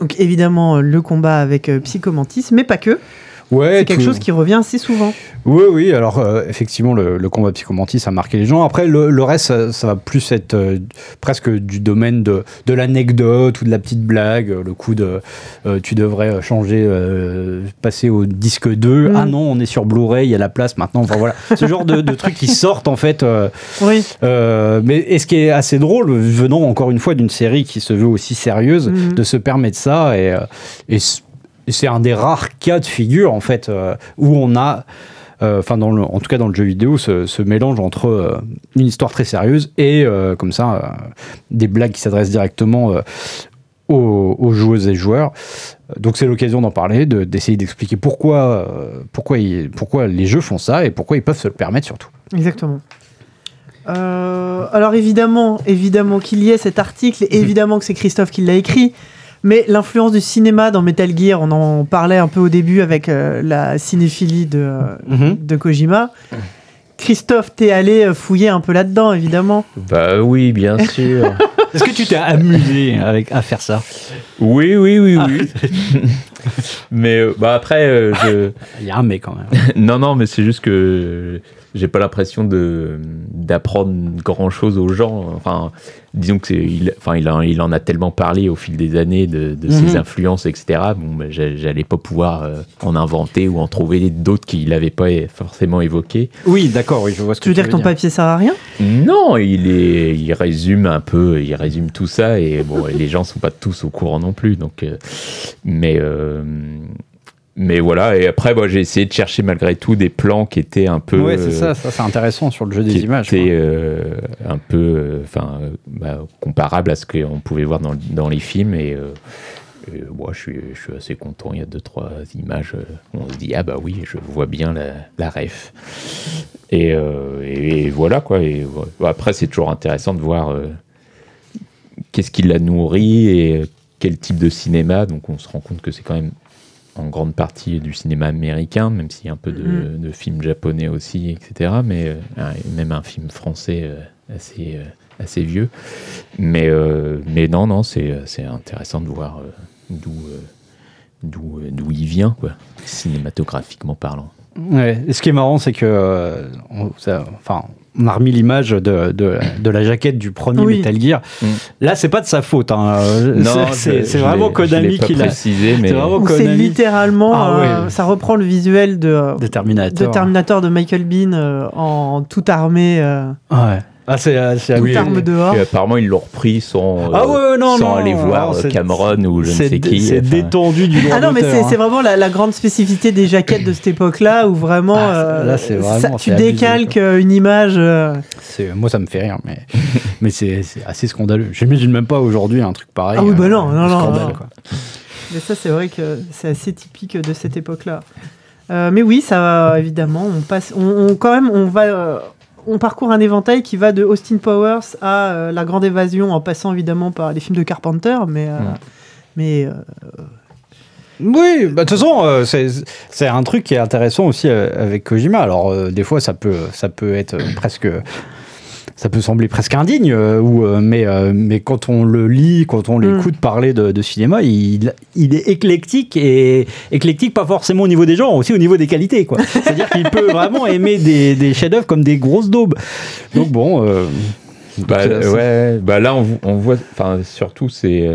Donc évidemment, euh, le combat avec Psychomantis, mais pas que. Ouais, C'est quelque tout- chose qui revient assez souvent. Oui, oui, alors euh, effectivement, le, le combat Psychomantis a marqué les gens. Après, le, le reste, ça, ça va plus être euh, presque du domaine de, de l'anecdote ou de la petite blague. Le coup de euh, tu devrais changer, passer au disque 2. Mm. Ah non, on est sur Blu-ray, il y a la place maintenant. Enfin voilà, ce genre de, de trucs qui sortent en fait. Oui. mais et ce qui est assez drôle, venant encore une fois d'une série qui se veut aussi sérieuse, Mhm. de se permettre ça. Et, et c'est un des rares cas de figure, en fait, euh, où on a, euh, enfin, en tout cas dans le jeu vidéo, ce, ce mélange entre euh, une histoire très sérieuse et, comme ça, des blagues qui s'adressent directement aux, aux joueuses et joueurs. Donc c'est l'occasion d'en parler, de- d'essayer d'expliquer pourquoi, pourquoi, ils- pourquoi les jeux font ça et pourquoi ils peuvent se le permettre surtout. Exactement. Alors évidemment, évidemment qu'il y ait cet article, et évidemment que c'est Christophe qui l'a écrit, mais l'influence du cinéma dans Metal Gear, on en parlait un peu au début avec euh, la cinéphilie de, euh, Mhm. de Kojima. Christophe, t'es allé euh, fouiller un peu là-dedans, évidemment. Bah oui, bien sûr. Est-ce que tu t'es amusé avec, à faire ça? Oui, oui, oui, oui. mais bah après, euh, je... Il y a un mais quand même. non, non, mais c'est juste que j'ai pas l'impression de d'apprendre grand chose aux gens. Enfin, disons que il, enfin, il, en, il en a tellement parlé au fil des années de, de Mhm. ses influences, etc. Bon, j'a- j'allais pas pouvoir euh, en inventer ou en trouver d'autres qu'il avait pas forcément évoqués. Oui, d'accord, oui, je vois ce que Tu veux dire que ton papier sert à rien? Non, il est, il résume un peu, il résume tout ça et bon, les gens sont pas tous au courant non plus, donc, euh, mais, euh, mais voilà. Et après, moi, j'ai essayé de chercher malgré tout des plans qui étaient un peu, Ouais, c'est ça, ça c'est intéressant sur le jeu qui des images. étaient quoi. euh, un peu, euh, enfin, euh, bah, comparables à ce qu'on pouvait voir dans, dans les films et. euh, et moi, je suis, je suis assez content. Il y a deux, trois images euh, où on se dit Ah, bah oui, je vois bien la, la ref. Et, et voilà, quoi. Et, ouais. Après, c'est toujours intéressant de voir qu'est-ce qui l'a nourri et quel type de cinéma. Donc, on se rend compte que c'est quand même en grande partie du cinéma américain, même s'il y a un peu de, de films japonais aussi, etc. Mais euh, même un film français euh, assez, euh, assez vieux. Mais, euh, mais non, non, c'est c'est intéressant de voir euh, d'où euh, d'où d'où il vient, quoi, cinématographiquement parlant. Ouais. Et ce qui est marrant, c'est que euh, on, ça- enfin, on a remis l'image de, de, de la jaquette du premier Oui. Metal Gear. Mm. Là, c'est pas de sa faute. hein. C'est- vraiment Konami pas qui l'a. précisé, mais C'est littéralement, Ah euh, ça reprend le visuel de, De Terminator. de Terminator de Michael Bean euh, en toute armée, euh, Ouais. Ah, c'est euh, Oui. arme dehors. Et apparemment, ils l'ont repris sans, euh, Ah ouais, non, sans non, aller voir non, euh, Cameron ou je ne sais qui. c'est enfin. détendu du Ah non, mais c'est hein. vraiment la, la grande spécificité des jaquettes de cette époque-là où vraiment. Ah, euh, là, c'est vraiment- ça- c'est tu décalques euh, une image. euh, Moi, ça me fait rire, mais, mais c'est assez scandaleux. J'imagine même pas aujourd'hui un truc pareil. Ah oui, bah euh, non, non, non, scandale, quoi. Mais ça, c'est vrai que c'est assez typique de cette époque-là. Euh, mais oui, ça, évidemment, on passe, on, on- quand même, on va, euh, on parcourt un éventail qui va de Austin Powers à euh, La Grande Évasion, en passant évidemment par les films de Carpenter, mais, euh, mais euh, Oui, bah, de toute façon, euh, c'est un truc qui est intéressant aussi euh, avec Kojima. Alors, euh, des fois, ça peut, ça peut être euh, presque. Ça peut sembler presque indigne, euh, ou, euh, mais, euh, mais quand on le lit, quand on l'écoute parler de, de cinéma, il, il est éclectique et éclectique pas forcément au niveau des genres, aussi au niveau des qualités. quoi. C'est-à-dire qu'il peut vraiment aimer des, des chefs-d'œuvre comme des grosses daubes. Donc bon. euh, Bah, ouais, bah là, on, on voit, enfin, surtout, c'est.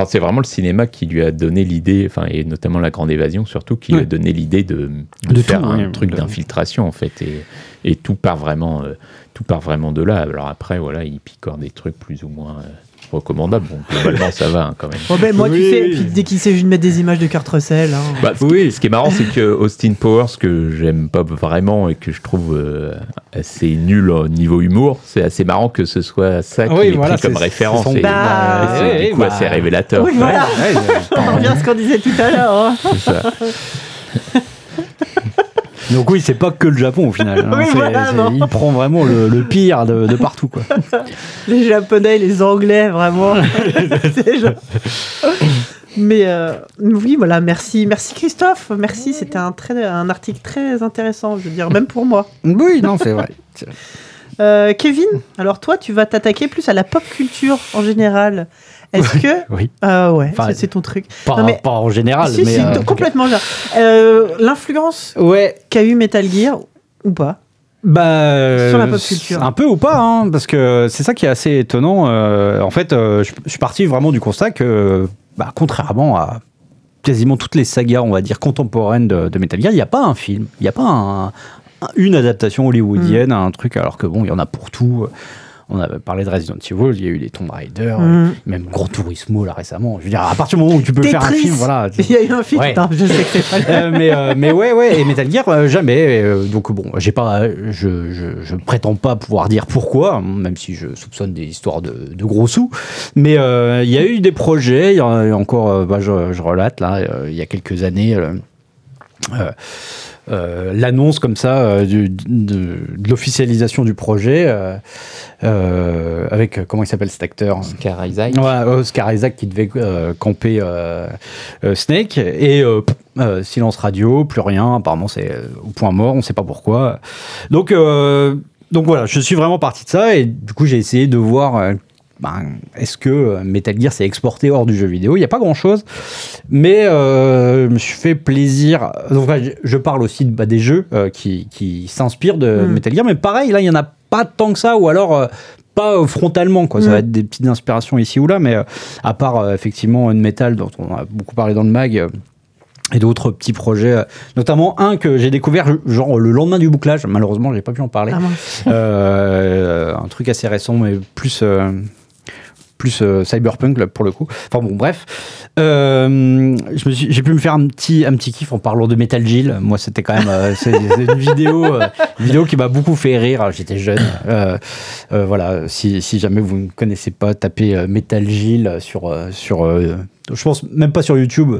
Enfin, c'est vraiment le cinéma qui lui a donné l'idée, enfin, et notamment la Grande Évasion surtout, qui lui a donné l'idée de, de De faire tout, un oui, truc d'infiltration en fait, et, et tout part vraiment, euh, tout part vraiment de là. Alors après, voilà, il picore des trucs plus ou moins euh, recommandables. Bon, globalement, ça va hein, quand même. Bon, ben, moi, tu Oui. sais, puis dès qu'il s'agit de mettre des images de Kurt Russell. hein. Bah, ce, qui, ce qui est marrant, c'est que Austin Powers, que j'aime pas vraiment et que je trouve euh, assez nul au niveau humour, c'est assez marrant que ce soit ça qui Oui, est voilà, pris comme référence. c'est et- Bah, ouais, du coup bah, assez révélateur. Oui, voilà. Ouais, ouais, On revient à ce qu'on disait tout à l'heure. hein. C'est ça. Donc oui, c'est pas que le Japon au final. hein. Oui, voilà, il prend vraiment le, le pire de, de partout. Quoi. Les Japonais, les Anglais, vraiment. Genre- Mais euh, oui, voilà, merci, merci Christophe, merci. C'était un très, un article très intéressant, je veux dire, même pour moi. Oui, non, c'est vrai. C'est vrai. Euh, Kevin, alors toi, tu vas t'attaquer plus à la pop culture en général. Est-ce que, Oui, Euh, ouais, Enfin, c'est- ton truc. pas, Non, mais- pas en général, si, mais. si, euh, complètement. genre. Euh, L'influence Ouais, qu'a eu Metal Gear ou pas Bah, euh, Sur la pop culture. Un peu ou pas, hein, parce que c'est ça qui est assez étonnant. euh, en fait, euh, je, je suis parti vraiment du constat que, bah, contrairement à quasiment toutes les sagas, on va dire, contemporaines de, de Metal Gear, il n'y a pas un film, il n'y a pas un- un- une adaptation hollywoodienne, un truc, alors que bon, il y en a pour tout. On avait parlé de Resident Evil, il y a eu des Tomb Raider, Mhm. même Grand Turismo là récemment. Je veux dire, à partir du moment où tu peux faire un film, voilà. Il y a eu un film, Ouais. je sais que c'est pas Euh, mais, euh, mais ouais, ouais, et Metal Gear, euh, jamais. euh, donc bon, j'ai pas, je, je, je prétends pas pouvoir dire pourquoi, même si je soupçonne des histoires de, de gros sous. Mais euh, il y a eu des projets, il y en a encore, euh, bah, je, je relate là, euh, il y a quelques années. euh, euh, euh, l'annonce comme ça euh, du- de, de l'officialisation du projet euh, avec comment il s'appelle cet acteur Oscar Isaac. Ouais, Oscar Isaac qui devait camper Snake et silence radio, plus rien. Apparemment, c'est au point mort, on sait pas pourquoi. Donc, donc voilà, je suis vraiment parti de ça et du coup, j'ai essayé de voir. Ben, est-ce que euh, Metal Gear s'est exporté hors du jeu vidéo? Il n'y a pas grand-chose, mais euh, je me suis fait plaisir. Voilà, je- parle aussi de, bah, des jeux euh, qui, qui s'inspirent de Mm. Metal Gear, mais pareil, là, il n'y en a pas tant que ça, ou alors euh, pas frontalement. Quoi. Ça Mm. va être des petites inspirations ici ou là, mais à part effectivement une Metal dont on a beaucoup parlé dans le mag. et d'autres petits projets, notamment un que j'ai découvert genre le lendemain du bouclage. Malheureusement, j'ai pas pu en parler. Ah. Euh, un truc assez récent, mais plus, euh, plus euh, cyberpunk pour le coup. Enfin bon, bref. Euh, j'ai pu me faire un petit, un petit kiff en parlant de Metal Gill. Moi, c'était quand même euh, une vidéo, vidéo qui m'a beaucoup fait rire. J'étais jeune. Voilà, si, jamais vous ne connaissez pas, tapez Metal Gill sur, sur je pense même pas sur YouTube,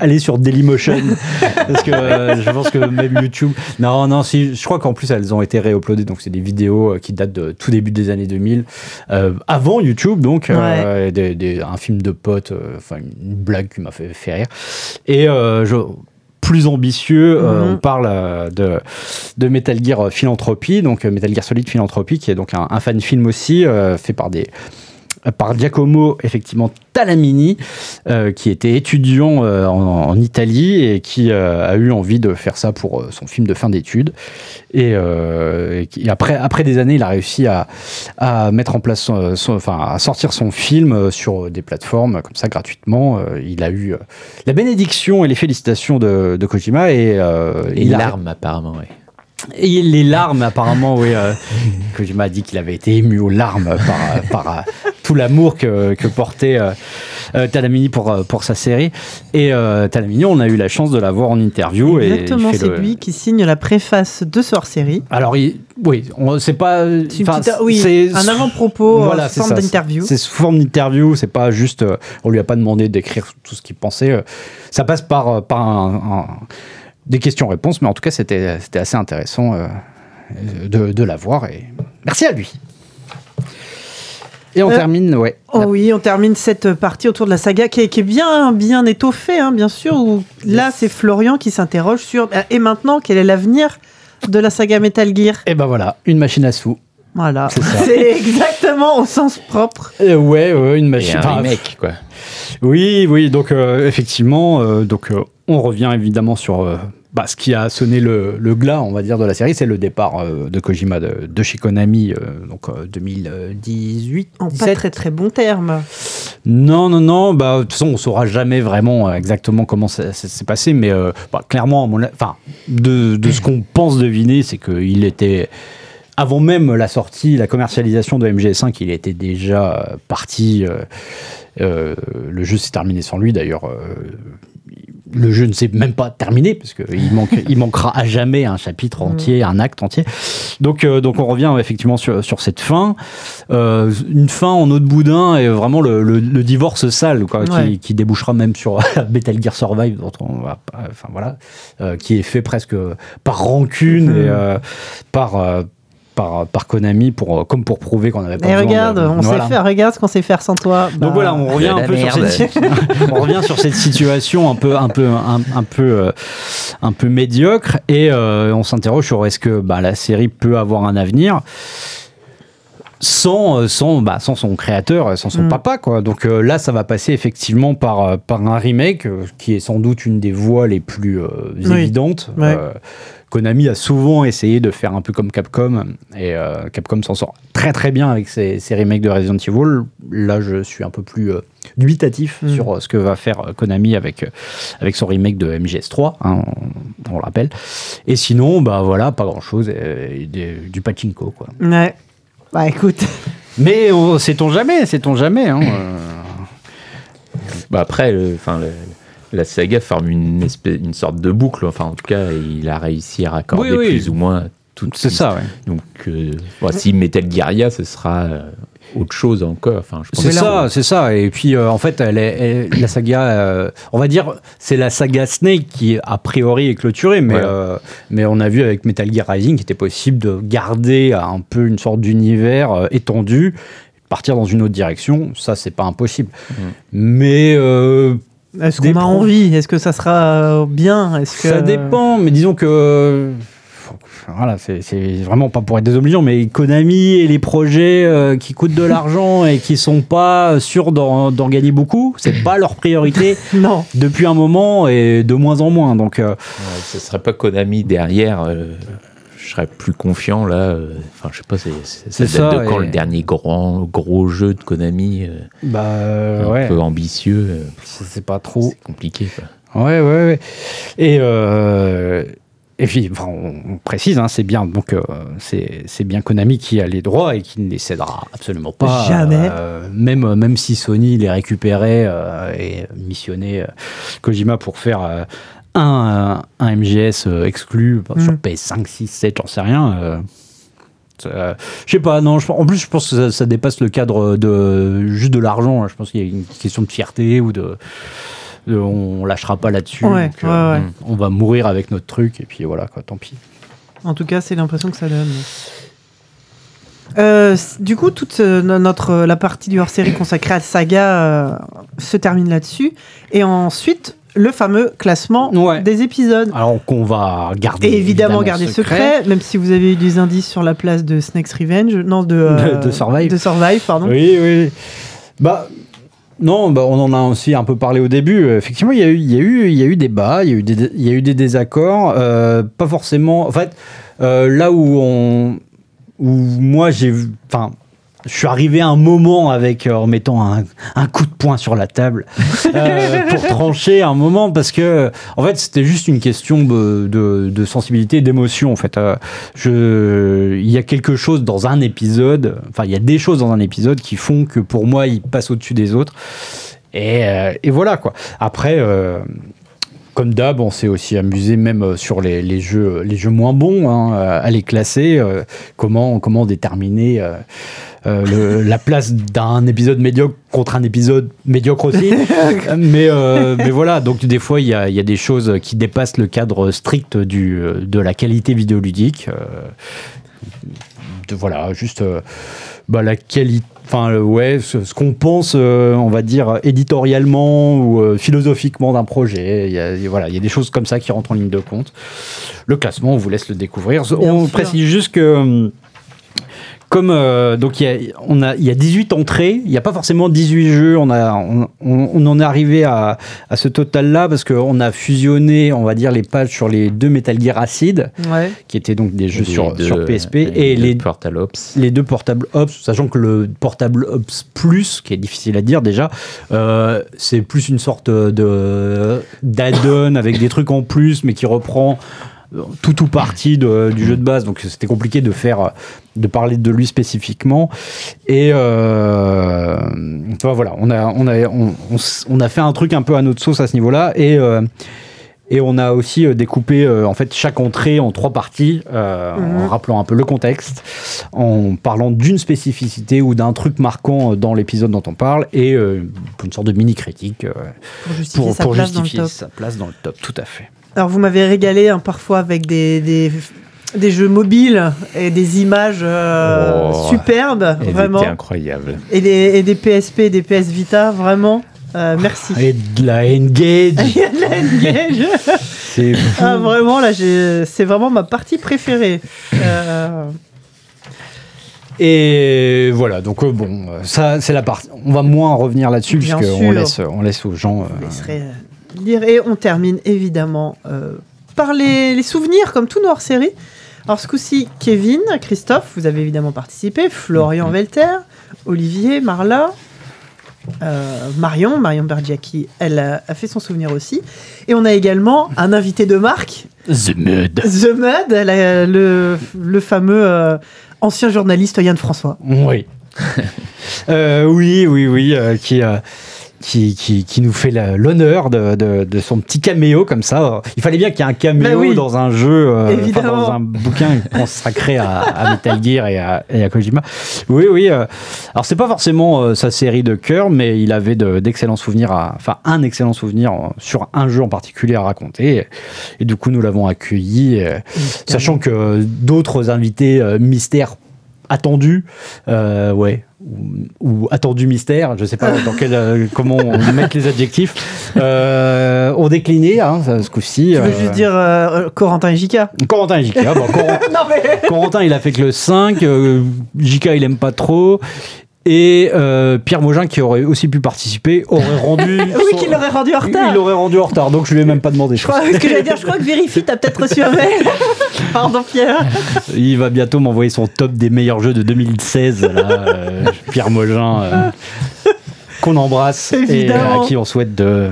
allez sur Dailymotion parce que euh, je pense que même YouTube. Non, non, si, je crois qu'en plus elles ont été réuploadées, donc c'est des vidéos euh, qui datent de tout début des années 2000, euh, avant YouTube, donc euh, des- des- un film de potes, enfin une blague qui m'a fait, fait rire. Et je- plus ambitieux, euh, Mhm. on parle euh, de, de Metal Gear Philanthropie, donc Metal Gear Solid Philanthropie, qui est donc un, un fan film aussi, euh, fait par des par Giacomo effectivement Talamini euh, qui était étudiant euh, en, en Italie et qui euh, a eu envie de faire ça pour son film de fin d'études et, et qui- et après après des années il a réussi à, à mettre en place son, son- enfin à sortir son film sur des plateformes comme ça gratuitement il a eu la bénédiction et les félicitations de, de Kojima et, Et il a- larmes, apparemment, ouais. Et les larmes, apparemment, oui. Euh, Kojima a dit qu'il avait été ému aux larmes par, par euh, tout l'amour que, que portait euh, euh, Talamini pour, euh, pour sa série. Et euh, Talamini, on a eu la chance de l'avoir en interview. Exactement, c'est le- lui qui signe la préface de ce hors-série. Alors, il- oui, on- c'est pas. C'est petite- oui, un avant-propos Voilà, c'est forme d'interview. C'est sous forme d'interview, c'est pas juste. on lui a pas demandé d'écrire tout ce qu'il pensait. Ça passe par, par un- un- des questions-réponses, mais en tout cas, c'était assez intéressant euh, de, de l'avoir. Et merci à lui. Et on Euh, termine, ouais. Oh oui, on termine cette partie autour de la saga qui est, qui est bien, bien étoffée, hein, bien sûr. Où là, c'est Florian qui s'interroge sur euh, et maintenant quel est l'avenir de la saga Metal Gear? Et ben voilà, une machine à sous. Voilà, C'est exactement au sens propre. Euh, ouais, ouais, une Et machine. un enfin, remake, quoi. Oui, oui, donc euh, effectivement, euh, donc euh, on revient évidemment sur euh, bah, ce qui a sonné le, le glas, on va dire, de la série, c'est le départ euh, de Kojima de, de chez Konami, euh, donc euh, 2018. En pas 17. très très bon terme. Non, non, non. Bah, de toute façon, on saura jamais vraiment euh, exactement comment ça, ça s'est passé, mais euh, bah, clairement, enfin, de, de ce qu'on pense deviner, c'est qu'il était avant même la sortie, la commercialisation de MGS5, il était déjà euh, parti. euh, euh, le jeu s'est terminé sans lui, d'ailleurs. euh, le jeu ne s'est même pas terminé parce qu'il manque, il manquera à jamais un chapitre entier, un acte entier. Donc, euh, donc on revient effectivement sur, sur cette fin, Euh, une fin en eau de boudin et vraiment le, le- le divorce sale quoi, Ouais. qui, qui débouchera même sur Metal Gear Survive, dont on va, pas- enfin voilà, euh, qui est fait presque par rancune Mhm. et euh, par euh, par, par Konami pour, euh, comme pour prouver qu'on avait pas besoin regarde, de- on Voilà. sait faire, regarde ce qu'on sait faire sans toi. Donc Bah, voilà, on revient de un peu sur cette, on revient sur cette situation un peu, un peu, un, un peu, euh, un peu médiocre et euh, on s'interroge sur est-ce que bah, la série peut avoir un avenir sans, sans, bah, sans son créateur, sans son Mm. papa quoi. Donc euh, là, ça va passer effectivement par, par un remake euh, qui est sans doute une des voies les plus euh, Oui. évidentes. Ouais. Konami a souvent essayé de faire un peu comme Capcom et euh, Capcom s'en sort très très bien avec ses, ses remakes de Resident Evil. Là, je suis un peu plus euh, dubitatif Mm. sur euh, ce que va faire Konami avec, euh, avec son remake de MGS3, hein, on, on le rappelle. Et sinon, bah voilà, pas grand chose, du pachinko quoi. Ouais. Bah écoute, Mais on- sait-on jamais, sait-on jamais. Hein, euh. Bah après, le- enfin, le- la saga forme une, espèce, une sorte de boucle. Enfin, en tout cas, il a réussi à raccorder Oui, oui. plus ou moins tout. C'est ça, ouais. Donc, euh, bon, si Metal Gear, ce sera euh, autre chose encore. Enfin, C'est que- ça, c'est ça. Et puis, euh, en fait, elle est, elle- la saga, euh, on va dire, c'est la saga Snake qui, a priori, est clôturée. Mais, Ouais. euh, mais on a vu avec Metal Gear Rising qu'il était possible de garder un peu une sorte d'univers étendu, partir dans une autre direction. Ça, c'est pas impossible. Mais euh, est-ce qu'on a envie? Est-ce que ça sera euh, bien? Est-ce que ça dépend. Mais disons que. Voilà, c'est c'est vraiment pas pour être désobligeant, mais Konami et les projets euh, qui coûtent de l'argent et qui sont pas sûrs d'en d'en gagner beaucoup, c'est pas leur priorité Non. depuis un moment et de moins en moins. Donc, euh, Ouais, ce serait pas Konami derrière. euh, je serais plus confiant là. euh, Enfin, je sais pas, c'est, c'est- ça C'est date ça, de quand et- le dernier grand gros jeu de Konami euh, bah euh, un ouais, peu ambitieux. euh, c'est c'est pas trop. C'est compliqué. Quoi. Ouais, ouais, ouais. Et, euh, et puis, enfin, on on précise, hein, c'est bien, donc euh, c'est c'est bien Konami qui a les droits et qui ne les cédera absolument pas. Jamais. Euh, même, même si Sony les récupérait euh, et missionnait euh, Kojima pour faire euh, un, un MGS euh, exclu bah, sur Mm. PS5, 6, 7, j'en sais rien. euh, euh, je sais pas, non. en plus, je pense que ça, ça dépasse le cadre de juste de l'argent. hein. Je pense qu'il y a une question de fierté ou de, de- on lâchera pas là-dessus. Ouais, euh, ouais. On va mourir avec notre truc et puis voilà quoi. Tant pis. En tout cas, c'est l'impression que ça donne. Euh, du coup, toute euh, no- notre la partie du hors-série consacrée à saga euh, se termine là-dessus. Et ensuite, le fameux classement Ouais. des épisodes. Alors qu'on va garder. Et évidemment, garder secret, même si vous avez eu des indices sur la place de Snake's Revenge, non, de, euh, De- de Survive. de Survive, pardon. Oui, oui. Bah. Non, bah, on en a aussi un peu parlé au début. Effectivement, il y a eu, il y a eu, il y a eu des bas, il y a eu des, il y a eu des désaccords. euh, pas forcément. En fait, euh, là où on, où moi j'ai, vu- enfin, je suis arrivé à un moment avec euh, en mettant un, un coup de poing sur la table euh, pour trancher un moment parce que en fait c'était juste une question de, de, de sensibilité, d'émotion. En fait, Euh, je, il y a quelque chose dans un épisode, enfin il y a des choses dans un épisode qui font que pour moi il passe au-dessus des autres. Et, euh, et voilà quoi. Après. comme d'hab, on s'est aussi amusé même sur les, les jeux, les jeux moins bons, hein, à les classer. euh, comment, comment déterminer euh, le- la place d'un épisode médiocre contre un épisode médiocre aussi. Euh, mais, euh, mais voilà, donc des fois, il y a, y a des choses qui dépassent le cadre strict du, euh, de la qualité vidéoludique. euh, de- voilà, juste euh, bah, la qualité. Enfin, euh, ouais, ce, ce qu'on pense, euh, on va dire, éditorialement ou euh, philosophiquement d'un projet. Il y, a, y voilà, il y a des choses comme ça qui rentrent en ligne de compte. Le classement, on vous laisse le découvrir. Bien on sûr. précise juste que. Comme euh, donc il y a, on a, il y a 18 entrées, il n'y a pas forcément 18 jeux, on, a, on, on- on en est arrivé à, à ce total-là parce qu'on a fusionné, on va dire, les pages sur les deux Metal Gear Acid, Ouais. qui étaient donc des jeux Les sur, deux- sur PSP, les et deux les, Portal Ops. les deux portables Ops, sachant que le portable Ops Plus, qui est difficile à dire déjà, euh, c'est plus une sorte de d'add-on avec des trucs en plus, mais qui reprend euh, tout ou partie de- du jeu de base. Donc c'était compliqué de faire, de parler de lui spécifiquement. Et euh, voilà, on a, on a, on, on s- on a fait un truc un peu à notre sauce à ce niveau-là. Et euh, et on a aussi euh, découpé euh, en fait chaque entrée en trois parties, euh, Mhm. en rappelant un peu le contexte, en parlant d'une spécificité ou d'un truc marquant dans l'épisode dont on parle, et euh, une sorte de mini critique euh, Pour justifier pour, sa pour place justifier sa place dans le top. Tout à fait. Alors vous m'avez régalé hein, parfois avec des, des, des jeux mobiles et des images euh, Oh. superbes, vraiment. était incroyable. Et des, et des PSP, des PS Vita, vraiment. Euh, merci. Et de la Engage, a de la N-Gage. c'est Ah, vraiment, là, j'ai- c'est vraiment ma partie préférée. Euh, Et voilà, donc euh, bon, ça c'est la partie. On va moins revenir là-dessus puisqu'on sûr. laisse, on laisse aux gens. euh, vous Et on termine évidemment euh, par les, les souvenirs, comme tout nos hors-série. Alors, ce coup-ci, Kevin, Christophe, vous avez évidemment participé, Florian Welter, Olivier, Marla, euh, Marion, Marion Bergiaki, elle a, a fait son souvenir aussi. Et on a également un invité de marque, The Mud. The Mud, la- le, le fameux euh, ancien journaliste Yann François. Oui. Euh, oui, oui, oui, euh, qui, euh, qui, qui, qui nous fait l'honneur de, de, de son petit caméo comme ça. Il fallait bien qu'il y ait un caméo Bah oui. dans un jeu, euh, enfin, dans un bouquin consacré à, à Metal Gear et à, et à Kojima. Oui, oui. euh, alors, c'est pas forcément euh, sa série de cœur, mais il avait de- d'excellents souvenirs, à, enfin, un excellent souvenir euh, sur un jeu en particulier à raconter. Et, du coup, nous l'avons accueilli, euh, sachant que d'autres invités mystères attendus, ouais, ou, ou attendu mystère, je sais pas dans quel, euh, comment on met les adjectifs, euh, ont décliné hein, ça, ce coup-ci. Tu veux euh, juste dire euh, Corentin et Jika? Corentin et JK. Bon, Coren- Non mais Corentin, il a fait que le 5, euh, JK, il aime pas trop. Et euh, Pierre Mogin, qui aurait aussi pu participer, aurait rendu. Oui, qu'il l'aurait rendu en Il retard. l'aurait rendu en retard, donc je lui ai même pas demandé. Je crois, ce que j'allais dire, je crois que Vérifie, t'as peut-être reçu un mail. Pardon Pierre. Il va bientôt m'envoyer son top des meilleurs jeux de 2016, là, euh, Pierre Mogin, euh, qu'on embrasse et à qui on souhaite de,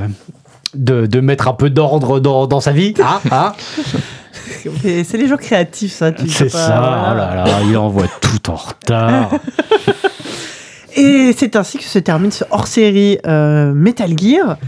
de, de mettre un peu d'ordre dans, dans sa vie. Ah, ah, C'est les gens créatifs, ça. c'est ça, oh là là, il envoie tout en retard. Et c'est ainsi que se termine ce hors-série euh, Metal Gear.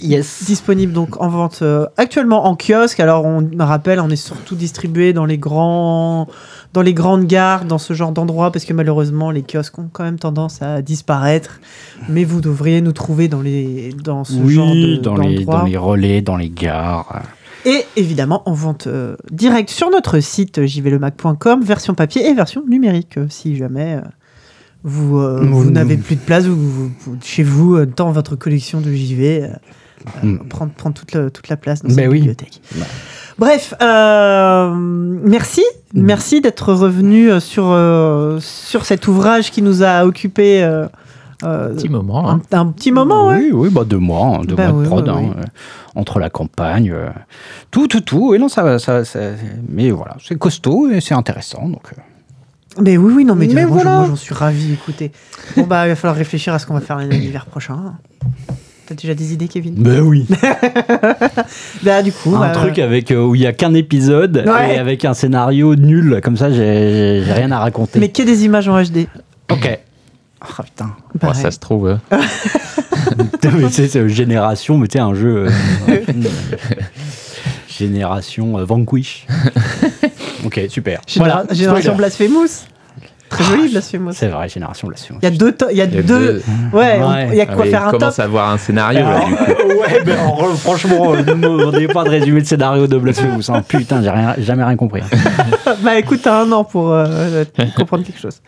Yes. Disponible donc en vente euh, actuellement en kiosque. Alors on rappelle, on est surtout distribué dans les grands, dans les grandes gares, dans ce genre d'endroits, parce que malheureusement les kiosques ont quand même tendance à disparaître. Mais vous devriez nous trouver dans les, dans ce genre Oui, de, dans les, dans les relais, dans les gares. Et évidemment en vente euh, directe sur notre site jvlemac.com, version papier et version numérique, euh, si jamais euh, vous, euh, Vous- vous n'avez plus de place ou vous- vous- chez vous, euh, dans votre collection de JV, euh, euh, Mm. prendre, prendre toute, la, toute la place dans Ben cette oui. bibliothèque. Bref, euh, merci. Mm. Merci d'être revenu sur, euh, sur cet ouvrage qui nous a occupé Petit moment. un, hein. un petit moment. ouais. Oui, oui, bah deux mois, hein, deux Bah mois oui, de prod, oui, hein, oui. euh, entre la campagne, euh, tout, tout, tout. Et non, ça, ça, ça- mais voilà, c'est costaud et c'est intéressant. Donc, euh. Mais oui, oui, non, mais, Mais moi, j'en- voilà. moi, j'en suis ravi, écoutez. Bon, bah, il va falloir réfléchir à ce qu'on va faire l'hiver prochain. T'as déjà des idées, Kevin? Ben oui. Bah, du coup. un bah, truc avec euh, où il y a qu'un épisode Ouais. et avec un scénario nul, comme ça, j'ai rien à raconter. Mais qu'il y ait des images en HD. ok. Ah putain. Bon, Pareil. ça se trouve. euh, Putain, mais tu sais, c'est euh, Génération, mais tu sais, un jeu. euh, Génération euh, Vanquish. Ok, super. Généra- Voilà, Génération. Blasphemous. Très joli, Blasphemous. C'est vrai, Génération Blasphemous. Il y a deux. Il y a il y a deux. deux- Ouais, on- Ouais. il y a Ah, quoi mais faire un top. commence à avoir un scénario là, du coup. ouais, mais euh, franchement, euh, ne me demandez pas de résumer le scénario de Blasphemous. hein. Putain, j'ai rien- jamais rien compris. bah écoute, t'as un an pour euh, comprendre quelque chose.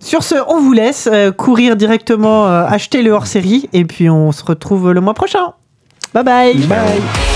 Sur ce, on vous laisse euh, courir directement acheter le hors-série et puis on se retrouve le mois prochain. Bye bye. Bye.